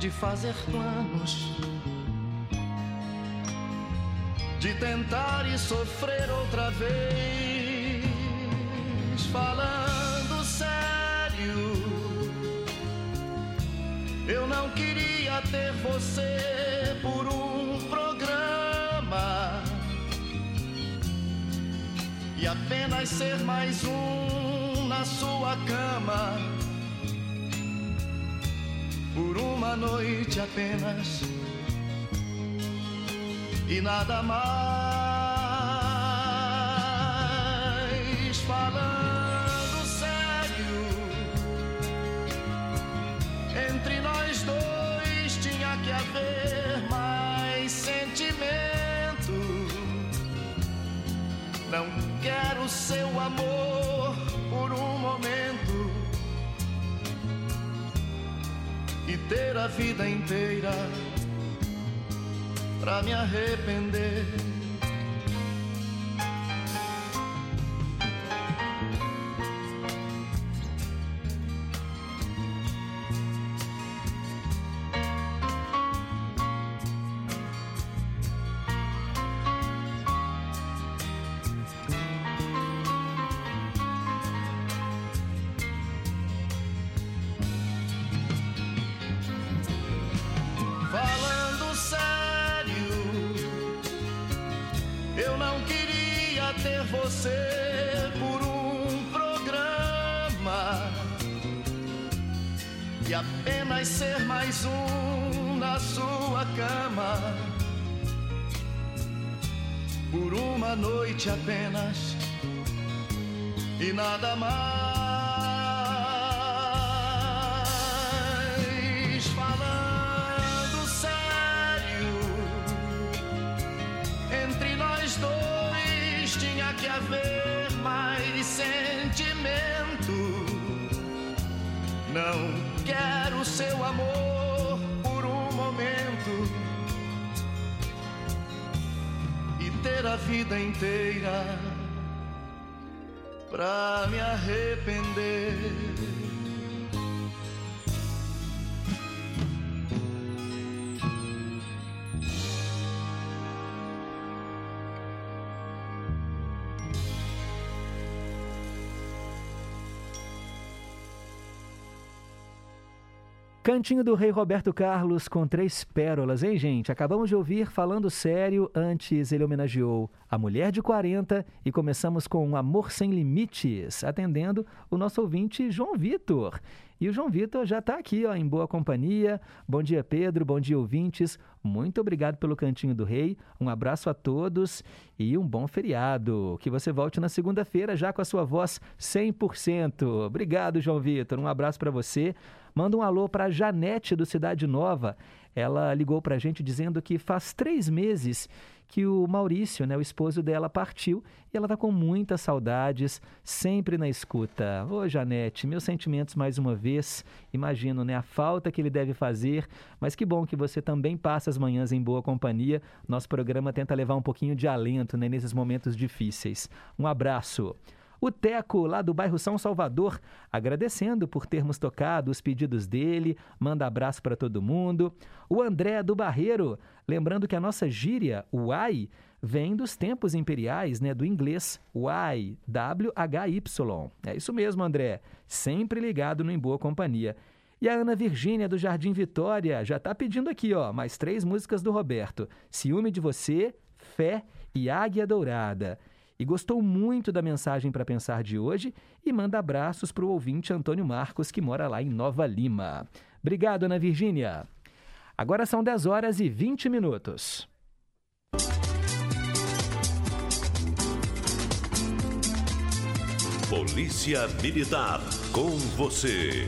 de fazer planos, de tentar e sofrer outra vez. Você por um programa e apenas ser mais um na sua cama. Por uma noite apenas e nada mais. Falando amor por um momento e ter a vida inteira pra me arrepender. Noite apenas. E nada mais vida inteira pra me arrepender. Cantinho do Rei Roberto Carlos com três pérolas, hein, gente? Acabamos de ouvir Falando Sério, antes ele homenageou a mulher de 40 e começamos com um Amor Sem Limites, atendendo o nosso ouvinte João Vitor. E o João Vitor já está aqui, ó, em boa companhia. Bom dia, Pedro. Bom dia, ouvintes. Muito obrigado pelo Cantinho do Rei. Um abraço a todos e um bom feriado. Que você volte na segunda-feira já com a sua voz 100%. Obrigado, João Vitor. Um abraço para você. Manda um alô para Janete do Cidade Nova. Ela ligou para a gente dizendo que faz três meses que o Maurício, né, o esposo dela, partiu e ela está com muitas saudades, sempre na escuta. Ô, Janete, meus sentimentos mais uma vez. Imagino né, a falta que ele deve fazer, mas que bom que você também passa as manhãs em boa companhia. Nosso programa tenta levar um pouquinho de alento né, nesses momentos difíceis. Um abraço. O Teco, lá do bairro São Salvador, agradecendo por termos tocado os pedidos dele, manda abraço para todo mundo. O André do Barreiro, lembrando que a nossa gíria, o ai, vem dos tempos imperiais, né, do inglês, why, W-H-Y. É isso mesmo, André, sempre ligado no Em Boa Companhia. E a Ana Virgínia, do Jardim Vitória, já está pedindo aqui, ó, mais três músicas do Roberto. Ciúme de Você, Fé e Águia Dourada e gostou muito da mensagem para pensar de hoje e manda abraços para o ouvinte Antônio Marcos, que mora lá em Nova Lima. Obrigado, Ana Virgínia. Agora são 10 horas e 20 minutos. Polícia Militar, com você.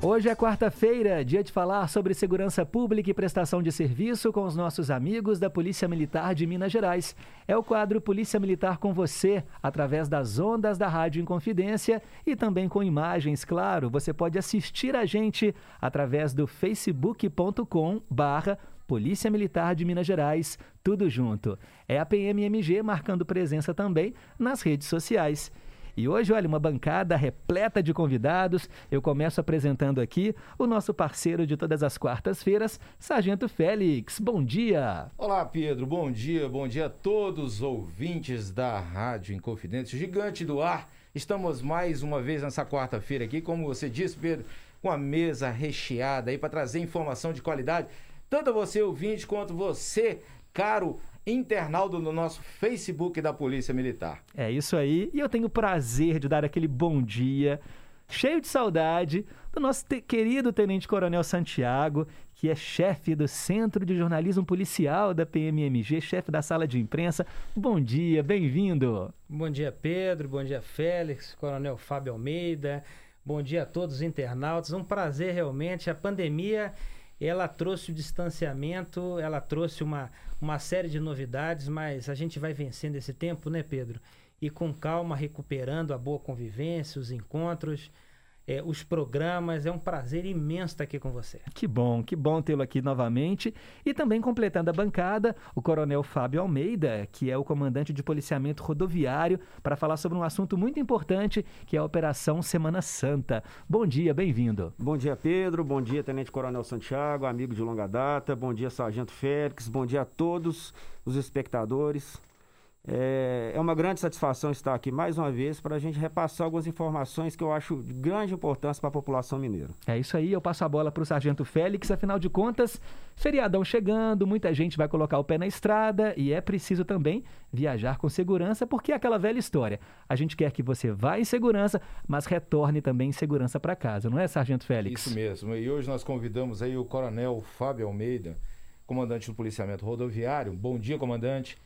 Hoje é quarta-feira, dia de falar sobre segurança pública e prestação de serviço com os nossos amigos da Polícia Militar de Minas Gerais. É o quadro Polícia Militar com você, através das ondas da Rádio Inconfidência e também com imagens, claro. Você pode assistir a gente através do facebook.com barra Polícia Militar de Minas Gerais, tudo junto. É a PMMG marcando presença também nas redes sociais. E hoje, olha, uma bancada repleta de convidados. Eu começo apresentando aqui o nosso parceiro de todas as quartas-feiras, Sargento Félix. Bom dia. Olá, Pedro. Bom dia. Bom dia a todos os ouvintes da Rádio Inconfidência, gigante do ar. Estamos mais uma vez nessa quarta-feira aqui, como você disse, Pedro, com a mesa recheada aí para trazer informação de qualidade, tanto a você ouvinte quanto você, caro internaudo no nosso Facebook da Polícia Militar. É isso aí. E eu tenho o prazer de dar aquele bom dia, cheio de saudade, do nosso te querido Tenente Coronel Santiago, que é chefe do Centro de Jornalismo Policial da PMMG, chefe da sala de imprensa. Bom dia, bem-vindo. Bom dia, Pedro. Bom dia, Félix, Coronel Fábio Almeida. Bom dia a todos os internautas. Um prazer realmente. A pandemia ela trouxe o distanciamento, ela trouxe uma, uma série de novidades, mas a gente vai vencendo esse tempo, né, Pedro? E com calma, recuperando a boa convivência, os encontros, é, os programas. É um prazer imenso estar aqui com você. Que bom, que bom tê-lo aqui novamente. E também completando a bancada, o Coronel Fábio Almeida, que é o comandante de policiamento rodoviário, para falar sobre um assunto muito importante, que é a Operação Semana Santa. Bom dia, bem-vindo. Bom dia, Pedro. Bom dia, Tenente Coronel Santiago, amigo de longa data. Bom dia, Sargento Félix. Bom dia a todos os espectadores. É, é uma grande satisfação estar aqui mais uma vez para a gente repassar algumas informações que eu acho de grande importância para a população mineira. É isso aí, eu passo a bola para o Sargento Félix. Afinal de contas, feriadão chegando, muita gente vai colocar o pé na estrada e é preciso também viajar com segurança, porque é aquela velha história. A gente quer que você vá em segurança, mas retorne também em segurança para casa, não é, Sargento Félix? Isso mesmo. E hoje nós convidamos aí o Coronel Fábio Almeida, comandante do policiamento rodoviário. Bom dia, comandante.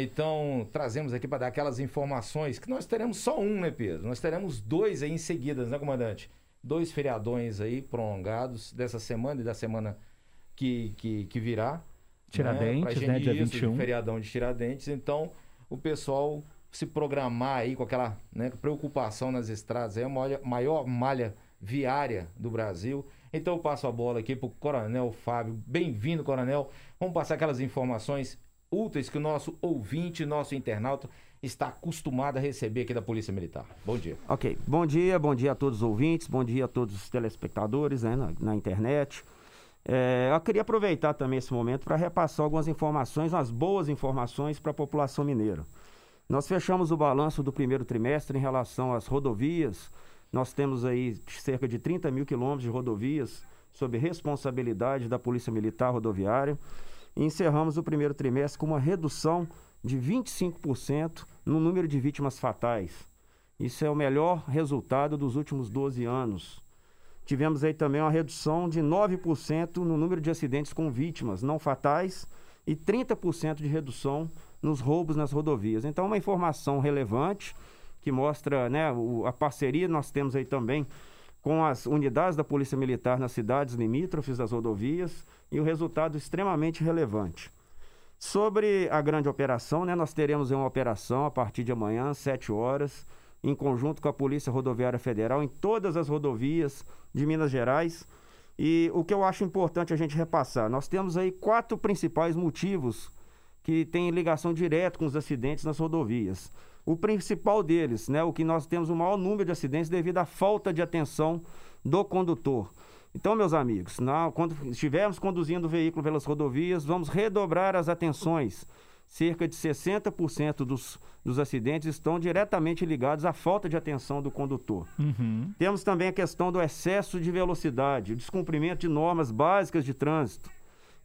Então, trazemos aqui para dar aquelas informações que nós teremos só um, né, Pedro? Nós teremos dois aí em seguida, né, comandante? dois feriadões aí prolongados dessa semana e da semana que, que, que virá. Tiradentes, Pra gente- né, dia isso, 21. Feriadão de Tiradentes. Então, o pessoal se programar aí com aquela né, preocupação nas estradas. É a maior, maior malha viária do Brasil. Então, eu passo a bola aqui para o Coronel Fábio. Bem-vindo, Coronel. Vamos passar aquelas informações úteis que o nosso ouvinte, nosso internauta, está acostumado a receber aqui da Polícia Militar. Bom dia. Ok, bom dia, bom dia a todos os ouvintes, bom dia a todos os telespectadores né, na, na internet. É, eu queria aproveitar também esse momento para repassar algumas informações, umas boas informações para a população mineira. Nós fechamos o balanço do primeiro trimestre em relação às rodovias. Nós temos aí cerca de 30 mil quilômetros de rodovias sob responsabilidade da Polícia Militar Rodoviária. Encerramos o primeiro trimestre com uma redução de 25% no número de vítimas fatais. Isso é o melhor resultado dos últimos 12 anos. Tivemos aí também uma redução de 9% no número de acidentes com vítimas não fatais e 30% de redução nos roubos nas rodovias. Então, uma informação relevante que mostra né, a parceria nós temos aí também com as unidades da Polícia Militar nas cidades limítrofes das rodovias e o resultado extremamente relevante. Sobre a grande operação, né, nós teremos uma operação a partir de amanhã, às 7 horas, em conjunto com a Polícia Rodoviária Federal, em todas as rodovias de Minas Gerais. E o que eu acho importante a gente repassar, nós temos aí quatro principais motivos que têm ligação direta com os acidentes nas rodovias. O principal deles, né, o que nós temos o maior número de acidentes devido à falta de atenção do condutor. Então, meus amigos, na- quando estivermos conduzindo o veículo pelas rodovias, vamos redobrar as atenções. Cerca de 60% dos, dos acidentes estão diretamente ligados à falta de atenção do condutor. Uhum. Temos também a questão do excesso de velocidade, o descumprimento de normas básicas de trânsito.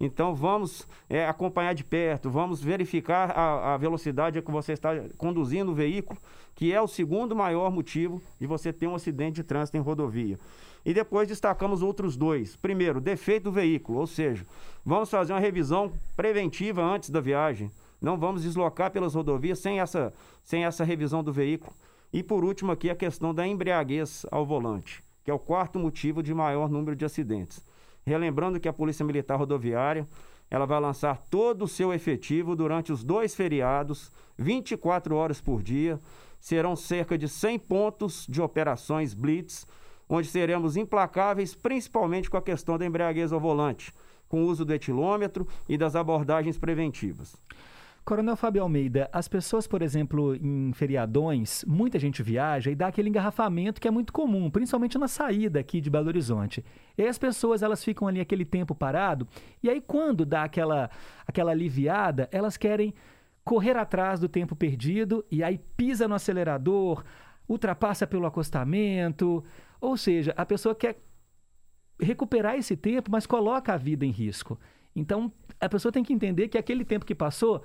Então vamos é, acompanhar de perto, vamos verificar a, a velocidade que você está conduzindo o veículo, que é o segundo maior motivo de você ter um acidente de trânsito em rodovia. E depois destacamos outros dois. Primeiro, defeito do veículo, ou seja, vamos fazer uma revisão preventiva antes da viagem. Não vamos deslocar pelas rodovias sem essa, sem essa revisão do veículo. E por último aqui a questão da embriaguez ao volante, que é o quarto motivo de maior número de acidentes. Relembrando que a Polícia Militar Rodoviária ela vai lançar todo o seu efetivo durante os dois feriados, 24 horas por dia. Serão cerca de 100 pontos de operações Blitz, onde seremos implacáveis, principalmente com a questão da embriaguez ao volante, com o uso do etilômetro e das abordagens preventivas. Coronel Fábio Almeida, as pessoas, por exemplo, em feriadões, muita gente viaja e dá aquele engarrafamento que é muito comum, principalmente na saída aqui de Belo Horizonte. E aí as pessoas, elas ficam ali aquele tempo parado, e aí quando dá aquela, aquela aliviada, elas querem correr atrás do tempo perdido e aí pisa no acelerador, ultrapassa pelo acostamento, ou seja, a pessoa quer recuperar esse tempo, mas coloca a vida em risco. Então, a pessoa tem que entender que aquele tempo que passou,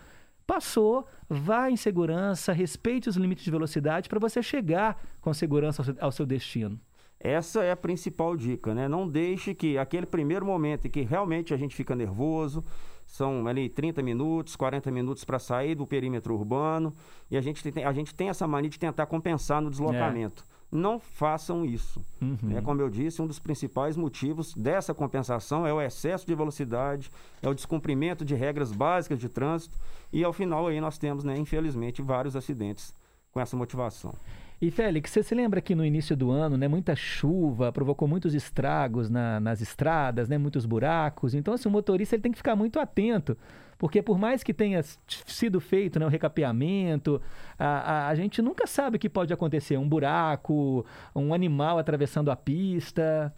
passou, vá em segurança, respeite os limites de velocidade para você chegar com segurança ao seu, ao seu destino. Essa é a principal dica, né? Não deixe que aquele primeiro momento em que realmente a gente fica nervoso, são ali 30 minutos, 40 minutos para sair do perímetro urbano, e a gente, tem, a gente tem essa mania de tentar compensar no deslocamento. Não façam isso. Uhum. É, como eu disse, um dos principais motivos dessa compensação é o excesso de velocidade, é o descumprimento de regras básicas de trânsito, e ao final aí nós temos, né, infelizmente, vários acidentes com essa motivação. E Félix, você se lembra que no início do ano, né, muita chuva provocou muitos estragos na- nas estradas, né, muitos buracos. Então, assim, o motorista ele tem que ficar muito atento, porque por mais que tenha sido feito né, o recapeamento, a, a, a gente nunca sabe o que pode acontecer. Um buraco, um animal atravessando a pista.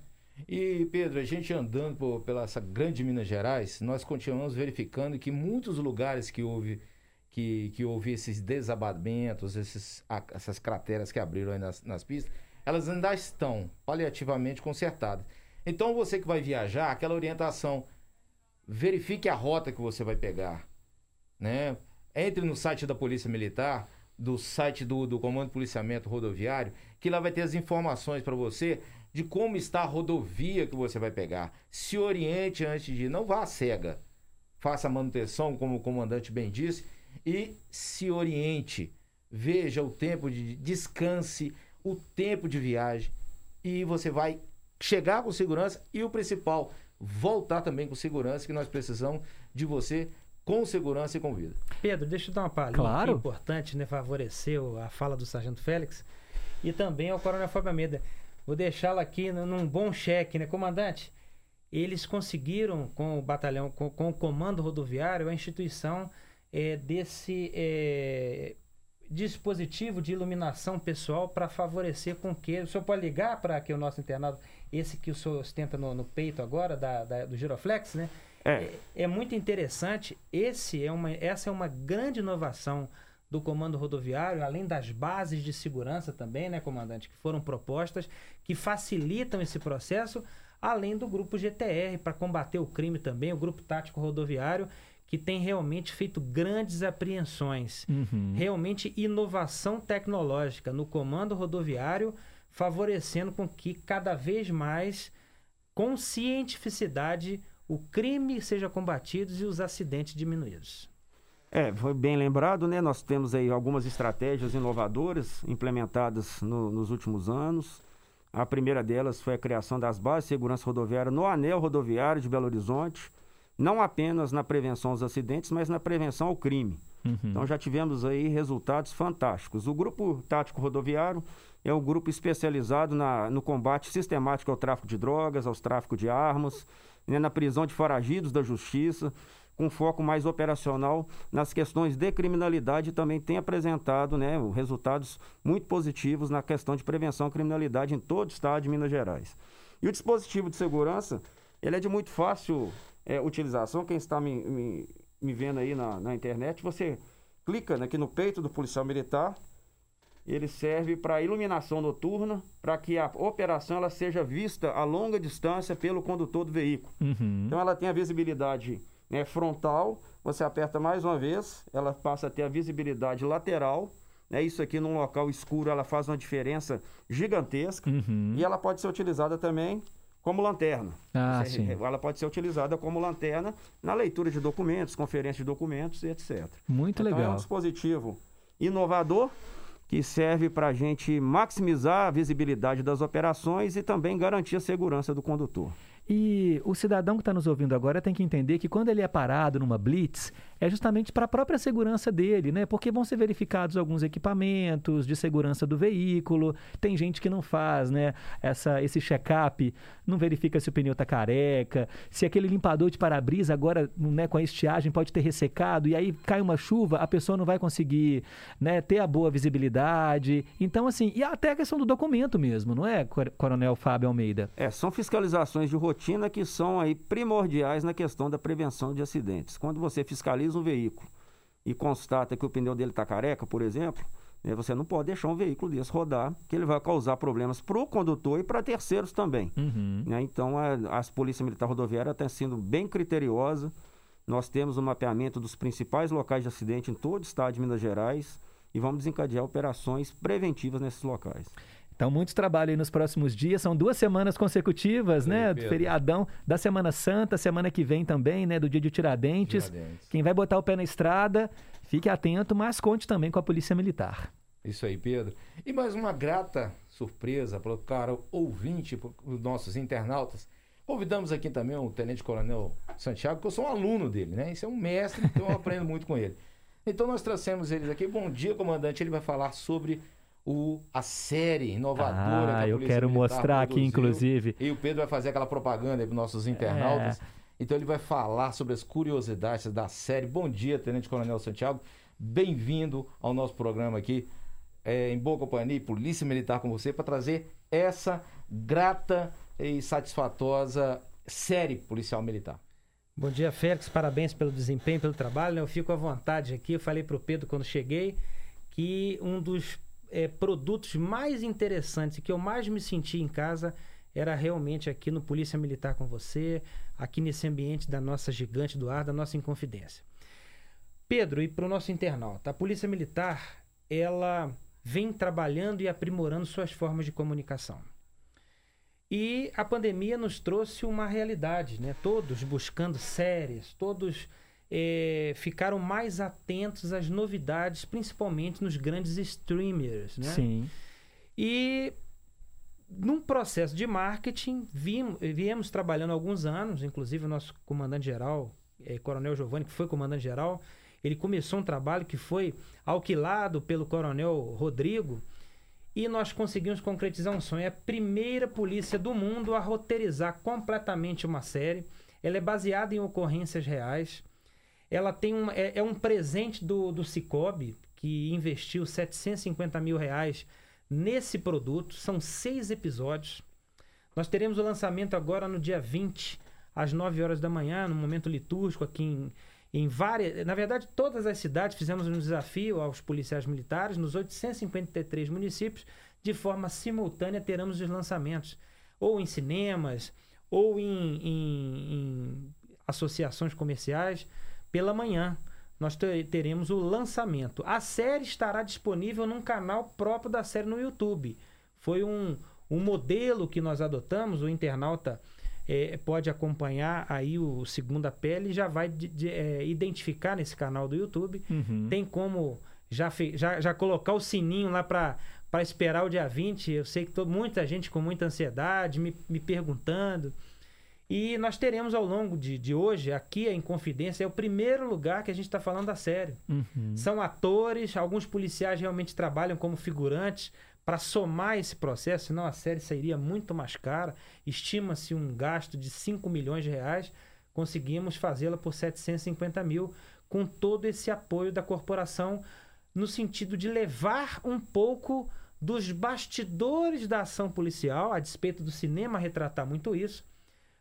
E, Pedro, a gente andando por, pela essa grande Minas Gerais, nós continuamos verificando que muitos lugares que houve, que, que houve esses desabamentos, esses, essas crateras que abriram aí nas, nas pistas, elas ainda estão paliativamente consertadas. Então, você que vai viajar, aquela orientação, verifique a rota que você vai pegar, né? Entre no site da Polícia Militar, do site do, do Comando de Policiamento Rodoviário, que lá vai ter as informações para você de como está a rodovia que você vai pegar. Se oriente antes de ir, não vá cega. Faça a manutenção, como o comandante bem disse, e se oriente. Veja o tempo de descanse, o tempo de viagem. e você vai chegar com segurança e o principal, voltar também com segurança, que nós precisamos de você com segurança e com vida. Pedro, deixa eu dar uma palhinha Claro. importante, né? Favorecer o- a fala do Sargento Félix e também ao Coronel Fábio Almeida. Vou deixá-lo aqui num- num bom cheque, né, comandante? Eles conseguiram, com o batalhão, com, com o comando rodoviário, a instituição eh, desse eh, dispositivo de iluminação pessoal para favorecer com que. O senhor pode ligar para que o nosso internado, esse que o senhor ostenta no, no peito agora, da, da- do Giroflex, né? É. é muito interessante. Esse é uma, essa é uma grande inovação do comando rodoviário, além das bases de segurança também, né, comandante, que foram propostas, que facilitam esse processo, além do grupo GTR para combater o crime também, o grupo tático rodoviário, que tem realmente feito grandes apreensões. Uhum. Realmente inovação tecnológica no comando rodoviário, favorecendo com que cada vez mais com cientificidade o crime seja combatido e os acidentes diminuídos. É, foi bem lembrado, né? Nós temos aí algumas estratégias inovadoras implementadas no- nos últimos anos. A primeira delas foi a criação das bases de segurança rodoviária no anel rodoviário de Belo Horizonte, não apenas na prevenção aos acidentes, mas na prevenção ao crime. Então já tivemos aí resultados fantásticos. O grupo tático rodoviário é um grupo especializado na- no combate sistemático ao tráfico de drogas, aos tráfico de armas, né, na prisão de foragidos da justiça, com foco mais operacional nas questões de criminalidade e também tem apresentado né, resultados muito positivos na questão de prevenção à criminalidade em todo o estado de Minas Gerais. E o dispositivo de segurança, ele é de muito fácil é, utilização. Quem está me, me- me vendo aí na, na internet, você clica né, aqui no peito do policial militar, ele serve para iluminação noturna, para que a operação ela seja vista a longa distância pelo condutor do veículo. Uhum. Então ela tem a visibilidade né, frontal, você aperta mais uma vez, ela passa a ter a visibilidade lateral. Né, isso aqui num local escuro ela faz uma diferença gigantesca Uhum. e ela pode ser utilizada também como lanterna. Ah, Você- sim. Ela pode ser utilizada como lanterna na leitura de documentos, conferência de documentos e etc. Muito Então, É legal. um dispositivo inovador que serve para a gente maximizar a visibilidade das operações e também garantir a segurança do condutor. E o cidadão que está nos ouvindo agora tem que entender que quando ele é parado numa blitz, é justamente para a própria segurança dele, né? Porque vão ser verificados alguns equipamentos de segurança do veículo. Tem gente que não faz, né? Essa, esse check-up, não verifica se o pneu está careca, se aquele limpador de para-brisa agora, né, com a estiagem pode ter ressecado e aí cai uma chuva, a pessoa não vai conseguir, né, ter a boa visibilidade. Então, assim, e até a questão do documento mesmo, não é, Cor- Coronel Fábio Almeida? É, são fiscalizações de rotina que são aí primordiais na questão da prevenção de acidentes. Quando você fiscaliza um veículo e constata que o pneu dele está careca, por exemplo, né, você não pode deixar um veículo desse rodar, que ele vai causar problemas para o condutor e para terceiros também. né? Então, a, as Polícia Militar Rodoviária está sendo bem criteriosa. Nós temos o mapeamento dos principais locais de acidente em todo o estado de Minas Gerais e vamos desencadear operações preventivas nesses locais. Então, muito trabalho aí nos próximos dias. São duas semanas consecutivas, né? Do feriadão da Semana Santa, semana que vem também, né? Do dia de Tiradentes. Tiradentes. Quem vai botar o pé na estrada, fique atento, mas conte também com a Polícia Militar. Isso aí, Pedro. E mais uma grata surpresa para o cara ouvinte, para os nossos internautas. Convidamos aqui também o Tenente Coronel Santiago, que eu sou um aluno dele, né? Isso é um mestre, então eu aprendo muito com ele. Então nós trouxemos eles aqui. Bom dia, comandante. Ele vai falar sobre o, a série inovadora Ah, que a eu Polícia quero Militar mostrar aqui, produziu. inclusive. E o Pedro vai fazer aquela propaganda para nossos internautas. É. Então ele vai falar sobre as curiosidades da série. Bom dia, Tenente Coronel Santiago. Bem-vindo ao nosso programa aqui, é, em boa companhia, e Polícia Militar com você, para trazer essa grata e satisfatória série policial militar. Bom dia, Félix. Parabéns pelo desempenho, pelo trabalho. né? Eu fico à vontade aqui. Eu falei para o Pedro quando cheguei que um dos eh, produtos mais interessantes e que eu mais me senti em casa era realmente aqui no Polícia Militar com você, aqui nesse ambiente da nossa gigante do ar, da nossa Inconfidência. Pedro, e para o nosso internauta, a Polícia Militar ela vem trabalhando e aprimorando suas formas de comunicação. E a pandemia nos trouxe uma realidade, né? Todos buscando séries, todos eh, ficaram mais atentos às novidades, principalmente nos grandes streamers, né? Sim. E num processo de marketing, vim- viemos trabalhando alguns anos, inclusive o nosso comandante-geral, eh, Coronel Giovanni, que foi comandante-geral, ele começou um trabalho que foi alquilado pelo Coronel Rodrigo e nós conseguimos concretizar um sonho. É a primeira polícia do mundo a roteirizar completamente uma série. Ela é baseada em ocorrências reais. Ela tem um, é, é um presente do, do Cicobi, que investiu 750 mil reais nesse produto. São seis episódios. Nós teremos o lançamento agora no dia 20, às 9 horas da manhã, no momento litúrgico aqui em, em várias. Na verdade, todas as cidades fizemos um desafio aos policiais militares, nos 853 municípios, de forma simultânea teremos os lançamentos, ou em cinemas, ou em, em- em associações comerciais, pela manhã. Nós te- teremos o lançamento. A série estará disponível num canal próprio da série no YouTube. Foi um, um modelo que nós adotamos, o internauta eh, pode acompanhar aí o Segunda Pele e já vai de- de- eh, identificar nesse canal do YouTube. Uhum. Tem como já, fe- já, já colocar o sininho lá para para esperar o dia 20. Eu sei que tô, muita gente com muita ansiedade, me, me perguntando. E nós teremos ao longo de, de hoje, aqui em Confidência, é o primeiro lugar que a gente está falando da série. Uhum. São atores, alguns policiais realmente trabalham como figurantes para somar esse processo, senão a série sairia muito mais cara. Estima-se um gasto de 5 milhões de reais. Conseguimos fazê-la por 750 mil, com todo esse apoio da corporação, no sentido de levar um pouco dos bastidores da ação policial, a despeito do cinema retratar muito isso,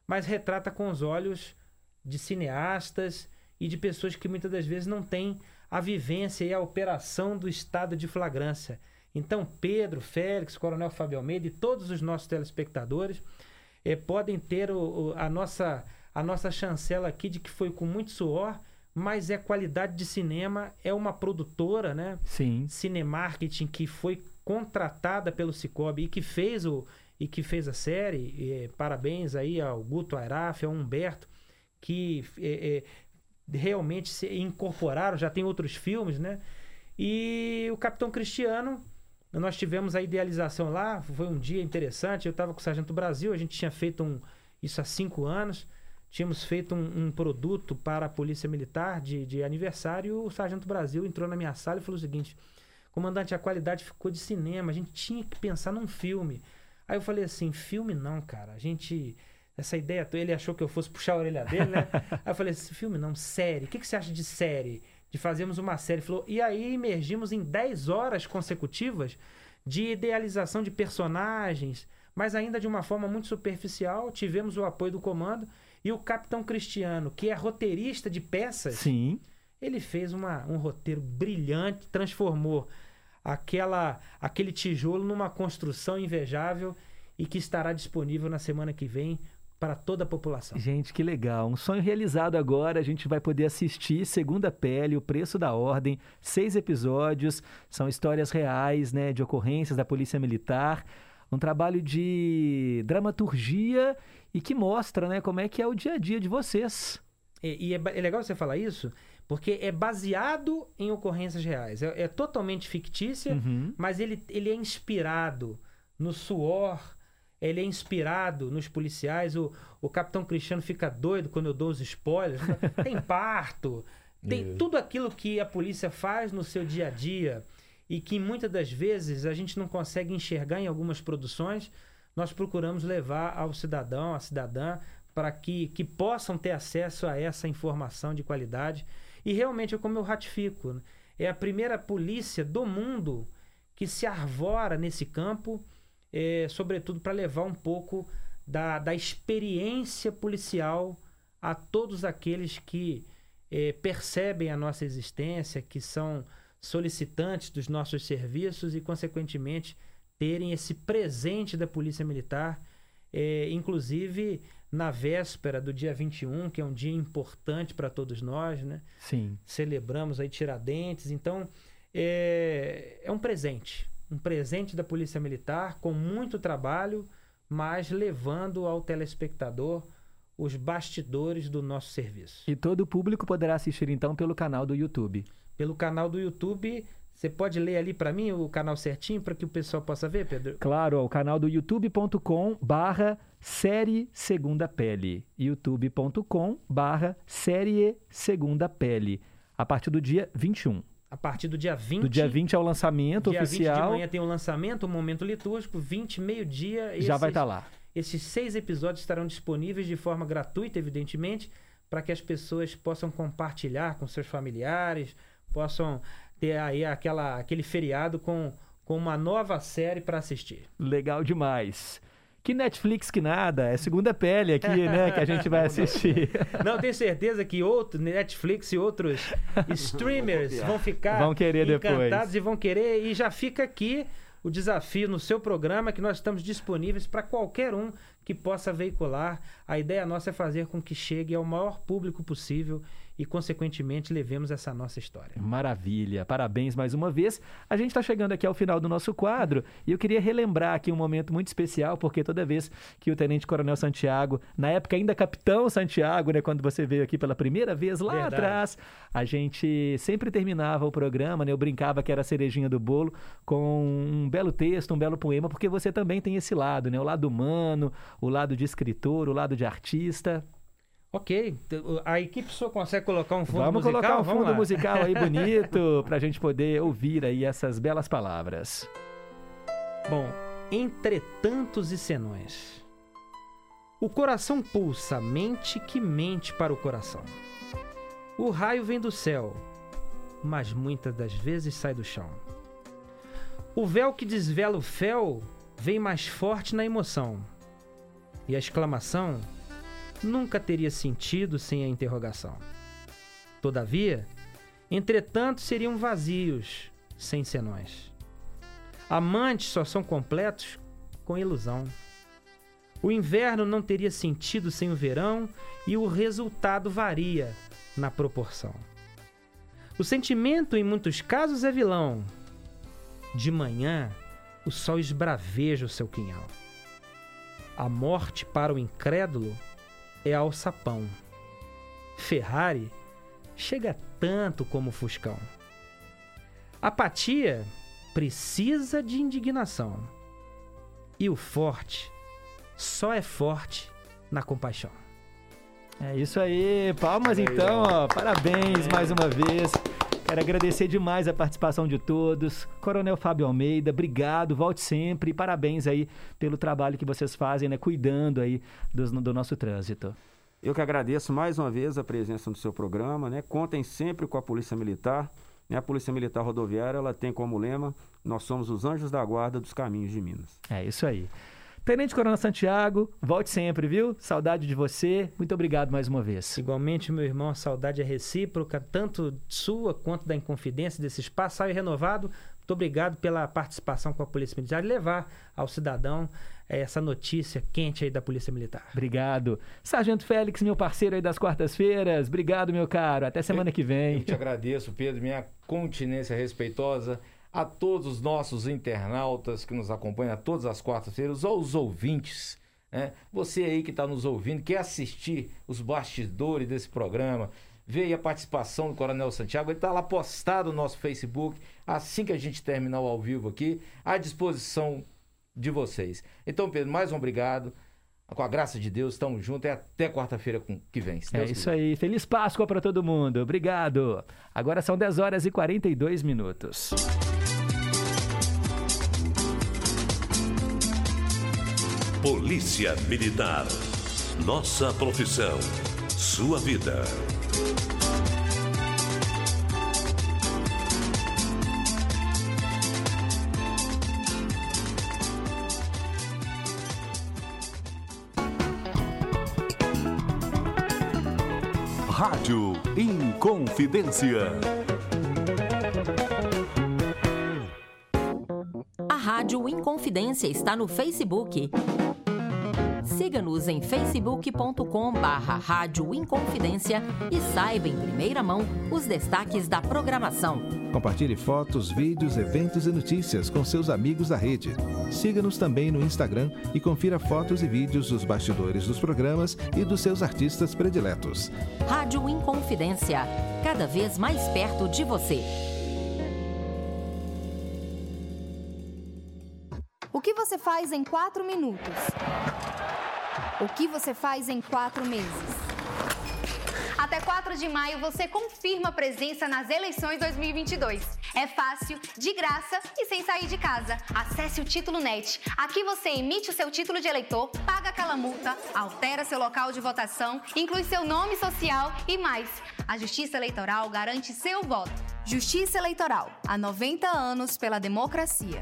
mas retrata com os olhos de cineastas e de pessoas que muitas das vezes não têm a vivência e a operação do estado de flagrância. Então, Pedro, Félix, Coronel Fábio Almeida e todos os nossos telespectadores eh, podem ter o- o- a, nossa, a nossa chancela aqui de que foi com muito suor, mas é qualidade de cinema, é uma produtora, né? Sim. Cinemarketing que foi contratada pelo Cicobi e que fez o e que fez a série. E, parabéns aí ao Guto Airaf, ao Humberto, que é, realmente se incorporaram, já tem outros filmes, né? E o Capitão Cristiano, nós tivemos a idealização lá, foi um dia interessante. Eu estava com o Sargento Brasil, a gente tinha feito um, isso há cinco anos. Tínhamos feito um, um produto para a Polícia Militar de, de aniversário. E o Sargento Brasil entrou na minha sala e falou o seguinte: Comandante, a qualidade ficou de cinema, a gente tinha que pensar num filme. Aí eu falei assim: filme não, cara. A gente. Essa ideia, ele achou que eu fosse puxar a orelha dele, né? aí eu falei assim: filme não, série. O que, que você acha de série? De fazermos uma série. Ele Falou, e aí emergimos em 10 horas consecutivas de idealização de personagens, mas ainda de uma forma muito superficial. Tivemos o apoio do comando. E o Capitão Cristiano, que é roteirista de peças, Sim. ele fez uma, um roteiro brilhante, transformou aquela, aquele tijolo numa construção invejável e que estará disponível na semana que vem para toda a população. Gente, que legal. Um sonho realizado agora. A gente vai poder assistir Segunda Pele, O Preço da Ordem. Seis episódios. São histórias reais, né? De ocorrências da Polícia Militar. Um trabalho de dramaturgia e que mostra, né? Como é que é o dia a dia de vocês. E, e é, é legal você falar isso, porque é baseado em ocorrências reais. É, é totalmente fictícia, Uhum. mas ele, ele é inspirado no suor, ele é inspirado nos policiais. O, o Capitão Cristiano fica doido quando eu dou os spoilers. Tem parto, tem Meu. tudo aquilo que a polícia faz no seu dia a dia e que muitas das vezes a gente não consegue enxergar em algumas produções, nós procuramos levar ao cidadão, à cidadã, para que, que possam ter acesso a essa informação de qualidade. E realmente, é como eu ratifico, né? é a primeira polícia do mundo que se arvora nesse campo, é, sobretudo para levar um pouco da, da experiência policial a todos aqueles que eh, percebem a nossa existência, que são solicitantes dos nossos serviços e, consequentemente, terem esse presente da Polícia Militar, eh, inclusive na véspera do dia 21, que é um dia importante para todos nós, né? Sim. Celebramos aí Tiradentes, então é, é um presente, um presente da Polícia Militar com muito trabalho, mas levando ao telespectador os bastidores do nosso serviço. E todo o público poderá assistir então pelo canal do YouTube. Pelo canal do YouTube Você pode ler ali para mim o canal certinho para que o pessoal possa ver, Pedro? Claro, ó, o canal do youtube.com barra série segunda pele. youtube.com barra série segunda pele. A partir do dia 21. A partir do dia 20. Do dia 20 é o lançamento dia 20 de oficial. manhã tem o lançamento, o momento litúrgico, 20, meio-dia. Já vai esses- tá lá. Esses seis episódios estarão disponíveis de forma gratuita, evidentemente, para que as pessoas possam compartilhar com seus familiares, possam ter aí aquela, aquele feriado com, com uma nova série para assistir. Legal demais. Que Netflix que nada, é segunda pele aqui, né, que a gente vai assistir. Não, tenho certeza que outro Netflix e outros streamers vão ficar Vão querer encantados depois. e vão querer. E já fica aqui o desafio no seu programa que nós estamos disponíveis para qualquer um que possa veicular. A ideia nossa é fazer com que chegue ao maior público possível e, consequentemente, levemos essa nossa história. Maravilha, parabéns mais uma vez. A gente está chegando aqui ao final do nosso quadro e eu queria relembrar aqui um momento muito especial, porque toda vez que o Tenente Coronel Santiago, na época ainda Capitão Santiago, né, quando você veio aqui pela primeira vez lá Verdade. atrás, a gente sempre terminava o programa, né, eu brincava que era a cerejinha do bolo, com um belo texto, um belo poema, porque você também tem esse lado, né, o lado humano, o lado de escritor, o lado de artista. Ok, a equipe só consegue colocar um fundo Vamos musical? colocar um Vamos fundo musical aí bonito pra gente poder ouvir aí essas belas palavras. Bom, entre tantos e senões, o coração pulsa, a mente que mente para o coração. O raio vem do céu, mas muitas das vezes sai do chão. O véu que desvela o fel vem mais forte na emoção. E a exclamação nunca teria sentido sem a interrogação. Todavia, entretanto, seriam vazios sem senões. Amantes só são completos com ilusão. O inverno não teria sentido sem o verão e o resultado varia na proporção. O sentimento, em muitos casos, é vilão. De manhã, o sol esbraveja o seu quinhal. A morte para o incrédulo é alçapão. Ferrari chega tanto como Fuscão. Apatia precisa de indignação. E o forte só é forte na compaixão. É isso aí, palmas então, ó. parabéns mais uma vez. Quero agradecer demais a participação de todos. Coronel Fábio Almeida, obrigado, volte sempre. Parabéns aí pelo trabalho que vocês fazem, né, cuidando aí dos- do, nosso trânsito. Eu que agradeço mais uma vez a presença no seu programa, né? Contem sempre com a Polícia Militar. Né? A Polícia Militar Rodoviária, ela tem como lema, nós somos os anjos da guarda dos caminhos de Minas. É isso aí. Tenente Coronel Santiago, volte sempre, viu? Saudade de você. Muito obrigado mais uma vez. Igualmente, meu irmão, a saudade é recíproca, tanto sua quanto da Inconfidência, desse espaço. Saio renovado. Muito obrigado pela participação com a Polícia Militar e levar ao cidadão eh, essa notícia quente aí da Polícia Militar. Obrigado. Sargento Félix, meu parceiro aí das quartas-feiras. Obrigado, meu caro. Até semana que vem. Eu te agradeço, Pedro, minha continência respeitosa a todos os nossos internautas que nos acompanham todas as quartas-feiras, aos ouvintes. Né? Você aí que está nos ouvindo, quer assistir os bastidores desse programa, ver a participação do Coronel Santiago, ele está lá postado no nosso Facebook, assim que a gente terminar o ao vivo aqui, à disposição de vocês. Então, Pedro, mais um obrigado. Com a graça de Deus, estamos juntos. É até quarta-feira com- que vem. É Deus isso quiser. aí. Feliz Páscoa para todo mundo. Obrigado. Agora são 10 horas e 42 minutos. Polícia Militar. Nossa profissão. Sua vida. Rádio Inconfidência. A Rádio Inconfidência está no Facebook. Siga-nos em facebook.com barra Rádio Inconfidência e saiba em primeira mão os destaques da programação. Compartilhe fotos, vídeos, eventos e notícias com seus amigos da rede. Siga-nos também no Instagram e confira fotos e vídeos dos bastidores dos programas e dos seus artistas prediletos. Rádio Inconfidência, cada vez mais perto de você. O que você faz em quatro minutos? O que você faz em quatro meses? Até 4 de maio você confirma presença nas eleições 2022. É fácil, de graça e sem sair de casa. Acesse o Título Net. Aqui você emite o seu título de eleitor, paga aquela multa, altera seu local de votação, inclui seu nome social e mais. A Justiça Eleitoral garante seu voto. Justiça Eleitoral. Há 90 anos pela democracia.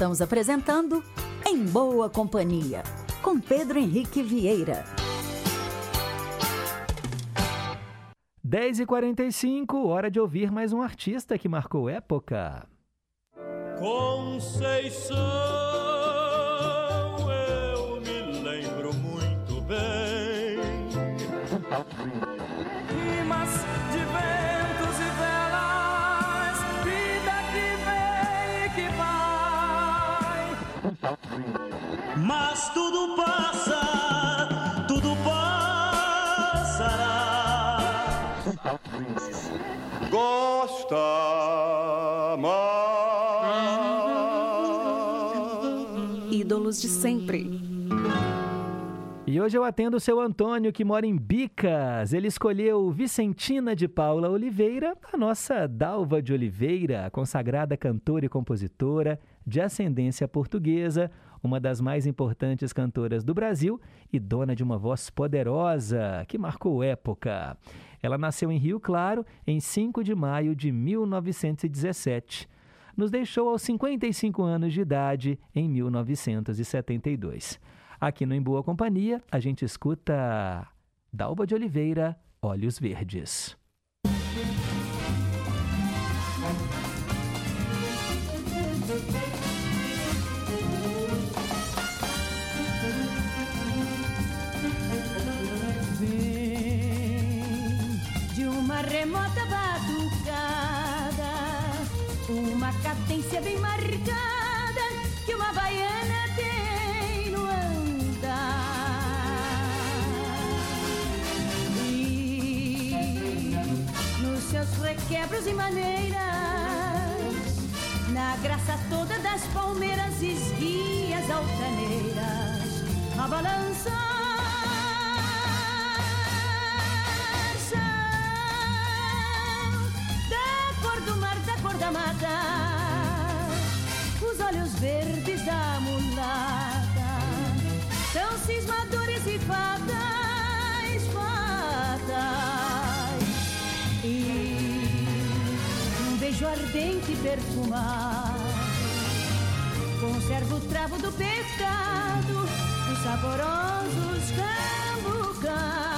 Estamos apresentando Em Boa Companhia, com Pedro Henrique Vieira. 10h45, hora de ouvir mais um artista que marcou época. Conceição, eu me lembro muito bem. Tudo passa, tudo passará. Gosta Ídolos de sempre. E hoje eu atendo o seu Antônio, que mora em Bicas. Ele escolheu Vicentina de Paula Oliveira, a nossa Dalva de Oliveira, consagrada cantora e compositora de ascendência portuguesa, uma das mais importantes cantoras do Brasil e dona de uma voz poderosa que marcou época. Ela nasceu em Rio Claro em 5 de maio de 1917. Nos deixou aos 55 anos de idade em 1972. Aqui no Em Boa Companhia, a gente escuta Dalba de Oliveira, Olhos Verdes. Remota batucada, uma cadência bem marcada que uma baiana tem no andar. E nos seus requebros e maneiras, na graça toda das palmeiras esguias altaneiras, a balançar. Verdes da mulata, são cismadores e fadas, fadas, e um beijo ardente e perfumado, conserva o travo do pecado, os saborosos cambucás.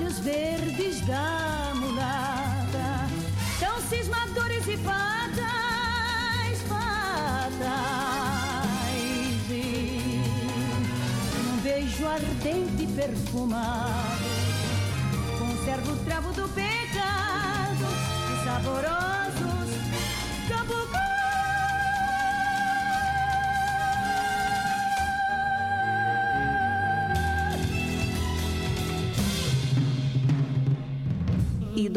olhos verdes da mulata, tão cismadores e fatais, fatais. E um beijo ardente e perfumado, conservo o travo do pecado que saboroso.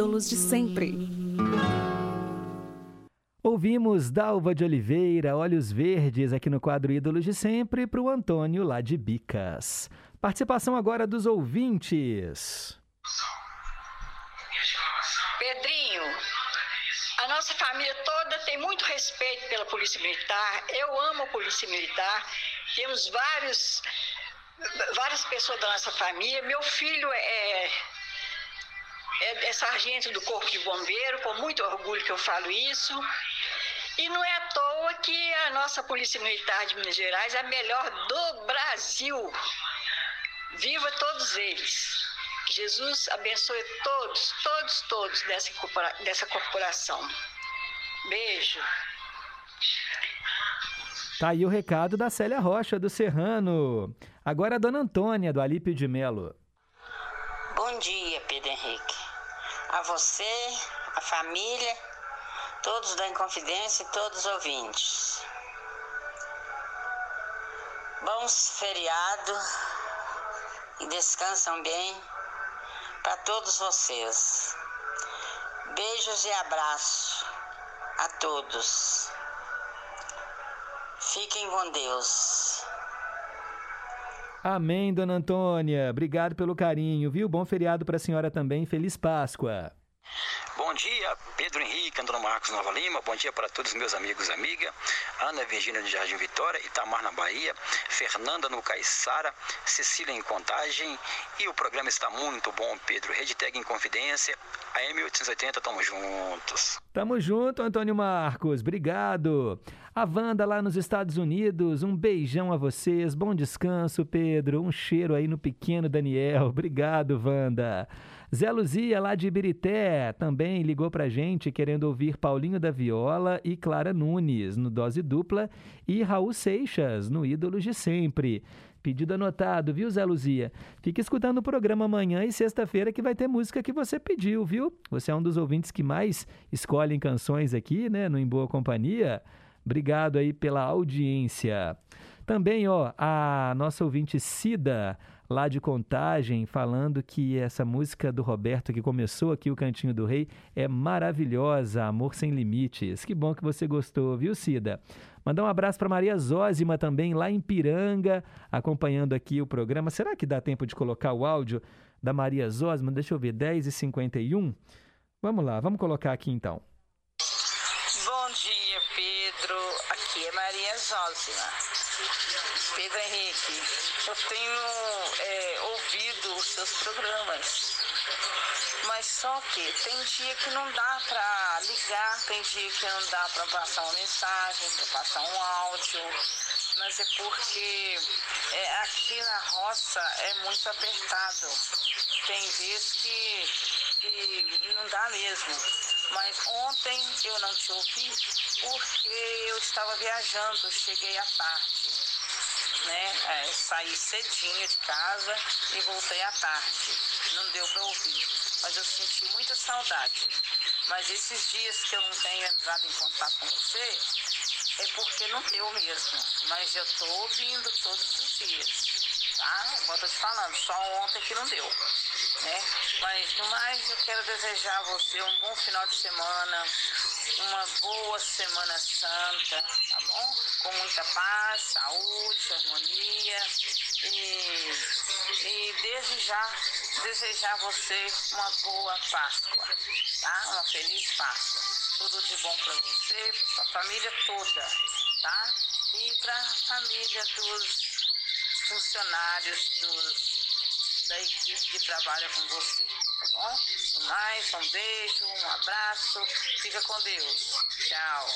Ídolos de sempre. Ouvimos Dalva de Oliveira, Olhos Verdes, aqui no quadro Ídolos de Sempre, para o Antônio lá de Bicas. Participação agora dos ouvintes. Pedrinho, a nossa família toda tem muito respeito pela Polícia Militar. Eu amo a Polícia Militar. Temos vários, várias pessoas da nossa família. Meu filho é, é, é sargento do Corpo de Bombeiro, com muito orgulho que eu falo isso. E não é à toa que a nossa Polícia Militar de Minas Gerais é a melhor do Brasil. Viva todos eles. Que Jesus abençoe todos, todos, todos dessa, corpora- dessa corporação. Beijo. Tá aí o recado da Célia Rocha, do Serrano. Agora a Dona Antônia, do Alípio de Melo. Bom dia, Pedro Henrique. A você, a família, todos da Inconfidência e todos os ouvintes. Bons feriados e descansam bem para todos vocês. Beijos e abraços a todos. Fiquem com Deus. Amém, Dona Antônia. Obrigado pelo carinho, viu? Bom feriado para a senhora também. Feliz Páscoa. Bom dia, Pedro Henrique, Antônio Marcos Nova Lima. Bom dia para todos os meus amigos e amigas. Ana Virgínia de Jardim Vitória, Itamar na Bahia, Fernanda no Caiçara, Cecília em Contagem. E o programa está muito bom, Pedro. Redtag em Confidência, a M880, tamo juntos. Tamo junto, Antônio Marcos. Obrigado. A Wanda lá nos Estados Unidos, um beijão a vocês. Bom descanso, Pedro. Um cheiro aí no pequeno Daniel. Obrigado, Wanda. Zé Luzia, lá de Ibirité, também ligou pra gente querendo ouvir Paulinho da Viola e Clara Nunes no Dose Dupla e Raul Seixas no Ídolos de Sempre. Pedido anotado, viu, Zé Luzia? Fique escutando o programa amanhã e sexta-feira que vai ter música que você pediu, viu? Você é um dos ouvintes que mais escolhem canções aqui, né, no Em Boa Companhia. Obrigado aí pela audiência. Também, ó, a nossa ouvinte Cida, lá de Contagem, falando que essa música do Roberto, que começou aqui o Cantinho do Rei, é maravilhosa, Amor Sem Limites. Que bom que você gostou, viu, Cida? Mandar um abraço para Maria Zózima também, lá em Piranga, acompanhando aqui o programa. Será que dá tempo de colocar o áudio da Maria Zózima? Deixa eu ver, 10h51. Vamos lá, vamos colocar aqui então. Eu tenho é, ouvido os seus programas, mas só que tem dia que não dá para ligar, tem dia que não dá para passar uma mensagem, para passar um áudio, mas é porque é, aqui na roça é muito apertado. Tem vezes que, que não dá mesmo. Mas ontem eu não te ouvi porque eu estava viajando, cheguei à tarde. Né? É, saí cedinho de casa e voltei à tarde. Não deu para ouvir, mas eu senti muita saudade. Mas esses dias que eu não tenho entrado em contato com você, é porque não deu mesmo. Mas eu tô ouvindo todos os dias, tá? Igual tô te falando, só ontem que não deu, né? Mas no mais eu quero desejar a você um bom final de semana, uma boa Semana Santa, bom? Com muita paz, saúde, harmonia e, e desde já desejar a você uma boa Páscoa, tá? Uma feliz Páscoa. Tudo de bom para você, para sua família toda, tá? E para a família dos funcionários dos, da equipe que trabalha com você, tá bom? Mais, um beijo, um abraço, fica com Deus. Tchau.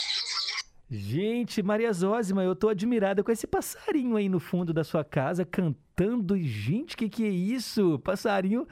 Gente, Maria Zózima, eu tô admirada com esse passarinho aí no fundo da sua casa cantando. Gente, que que é isso? Passarinho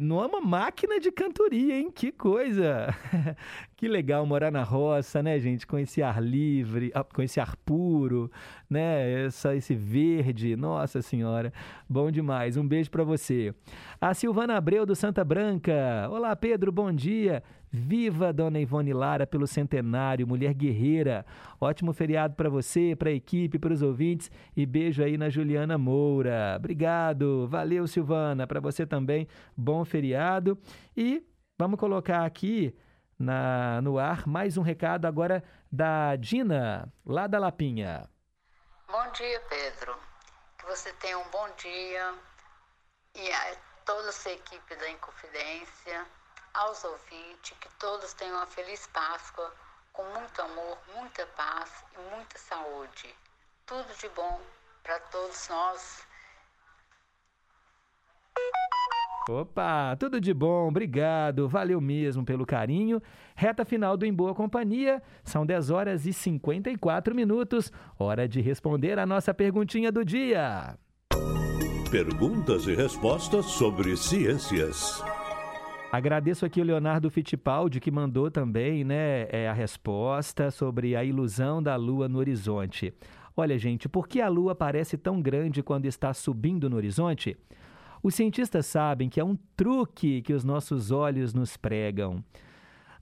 não é uma máquina de cantoria, hein? Que coisa! que legal morar na roça, né, gente? Com esse ar livre, ah, com esse ar puro, né? Essa, esse verde, nossa senhora, bom demais. Um beijo para você. A Silvana Abreu do Santa Branca. Olá, Pedro, bom dia. Viva Dona Ivone Lara pelo centenário, mulher guerreira. Ótimo feriado para você, para a equipe, para os ouvintes e beijo aí na Juliana Moura. Obrigado. Valeu, Silvana. Para você também, bom feriado. E vamos colocar aqui na, no ar mais um recado agora da Dina, lá da Lapinha. Bom dia, Pedro. Que você tenha um bom dia e a toda a sua equipe da Inconfidência aos ouvintes, que todos tenham uma feliz Páscoa, com muito amor, muita paz e muita saúde. Tudo de bom para todos nós. Opa, tudo de bom, obrigado, valeu mesmo pelo carinho. Reta final do Em Boa Companhia, são 10 horas e 54 minutos. Hora de responder a nossa perguntinha do dia. Perguntas e respostas sobre ciências. Agradeço aqui o Leonardo Fittipaldi, que mandou também né, é, a resposta sobre a ilusão da Lua no horizonte. Olha, gente, por que a Lua parece tão grande quando está subindo no horizonte? Os cientistas sabem que é um truque que os nossos olhos nos pregam.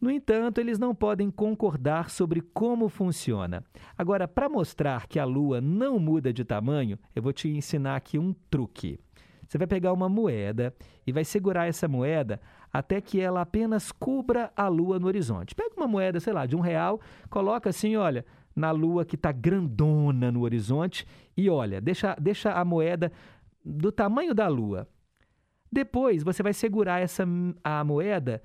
No entanto, eles não podem concordar sobre como funciona. Agora, para mostrar que a Lua não muda de tamanho, eu vou te ensinar aqui um truque. Você vai pegar uma moeda e vai segurar essa moeda até que ela apenas cubra a lua no horizonte. Pega uma moeda, sei lá, de um real, coloca assim, olha, na lua que está grandona no horizonte e olha, deixa, deixa a moeda do tamanho da lua. Depois você vai segurar essa a moeda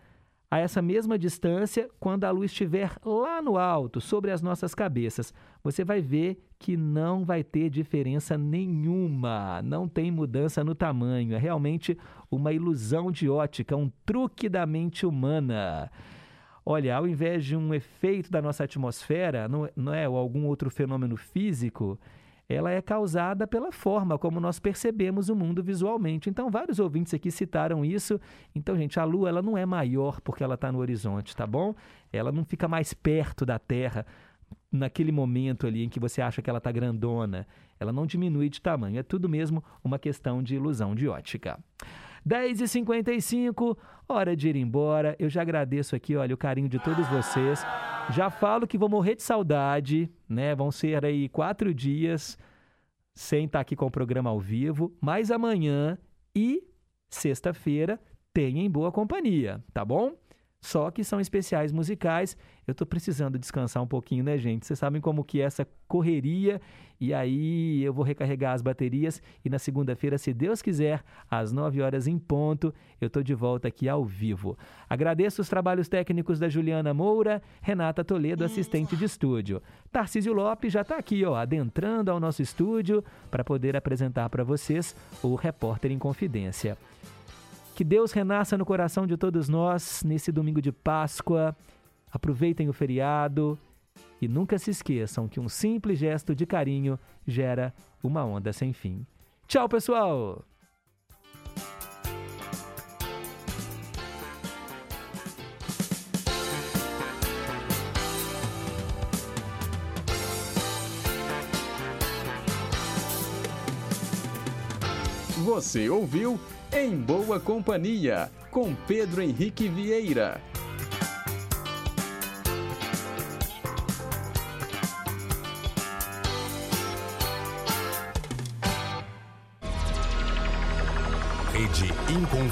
a essa mesma distância quando a lua estiver lá no alto, sobre as nossas cabeças. Você vai ver que não vai ter diferença nenhuma, não tem mudança no tamanho. É realmente uma ilusão de ótica, um truque da mente humana. Olha, ao invés de um efeito da nossa atmosfera, não, não é, ou algum outro fenômeno físico, ela é causada pela forma como nós percebemos o mundo visualmente. Então, vários ouvintes aqui citaram isso. Então, gente, a Lua ela não é maior porque ela está no horizonte, tá bom? Ela não fica mais perto da Terra naquele momento ali em que você acha que ela está grandona. Ela não diminui de tamanho. É tudo mesmo uma questão de ilusão de ótica. 10h55, hora de ir embora. Eu já agradeço aqui, olha, o carinho de todos vocês. Já falo que vou morrer de saudade, né? Vão ser aí quatro dias sem estar aqui com o programa ao vivo, mas amanhã e sexta-feira tem em boa companhia, tá bom? Só que são especiais musicais. Eu estou precisando descansar um pouquinho, né, gente? Vocês sabem como que é essa correria. E aí eu vou recarregar as baterias e na segunda-feira, se Deus quiser, às 9 horas em ponto, eu estou de volta aqui ao vivo. Agradeço os trabalhos técnicos da Juliana Moura, Renata Toledo, assistente de estúdio. Tarcísio Lopes já está aqui, ó, adentrando ao nosso estúdio para poder apresentar para vocês o Repórter em Confidência. Que Deus renasça no coração de todos nós nesse domingo de Páscoa. Aproveitem o feriado e nunca se esqueçam que um simples gesto de carinho gera uma onda sem fim. Tchau, pessoal! Você ouviu Em Boa Companhia, com Pedro Henrique Vieira.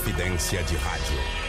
Rede Inconfidência de Rádio.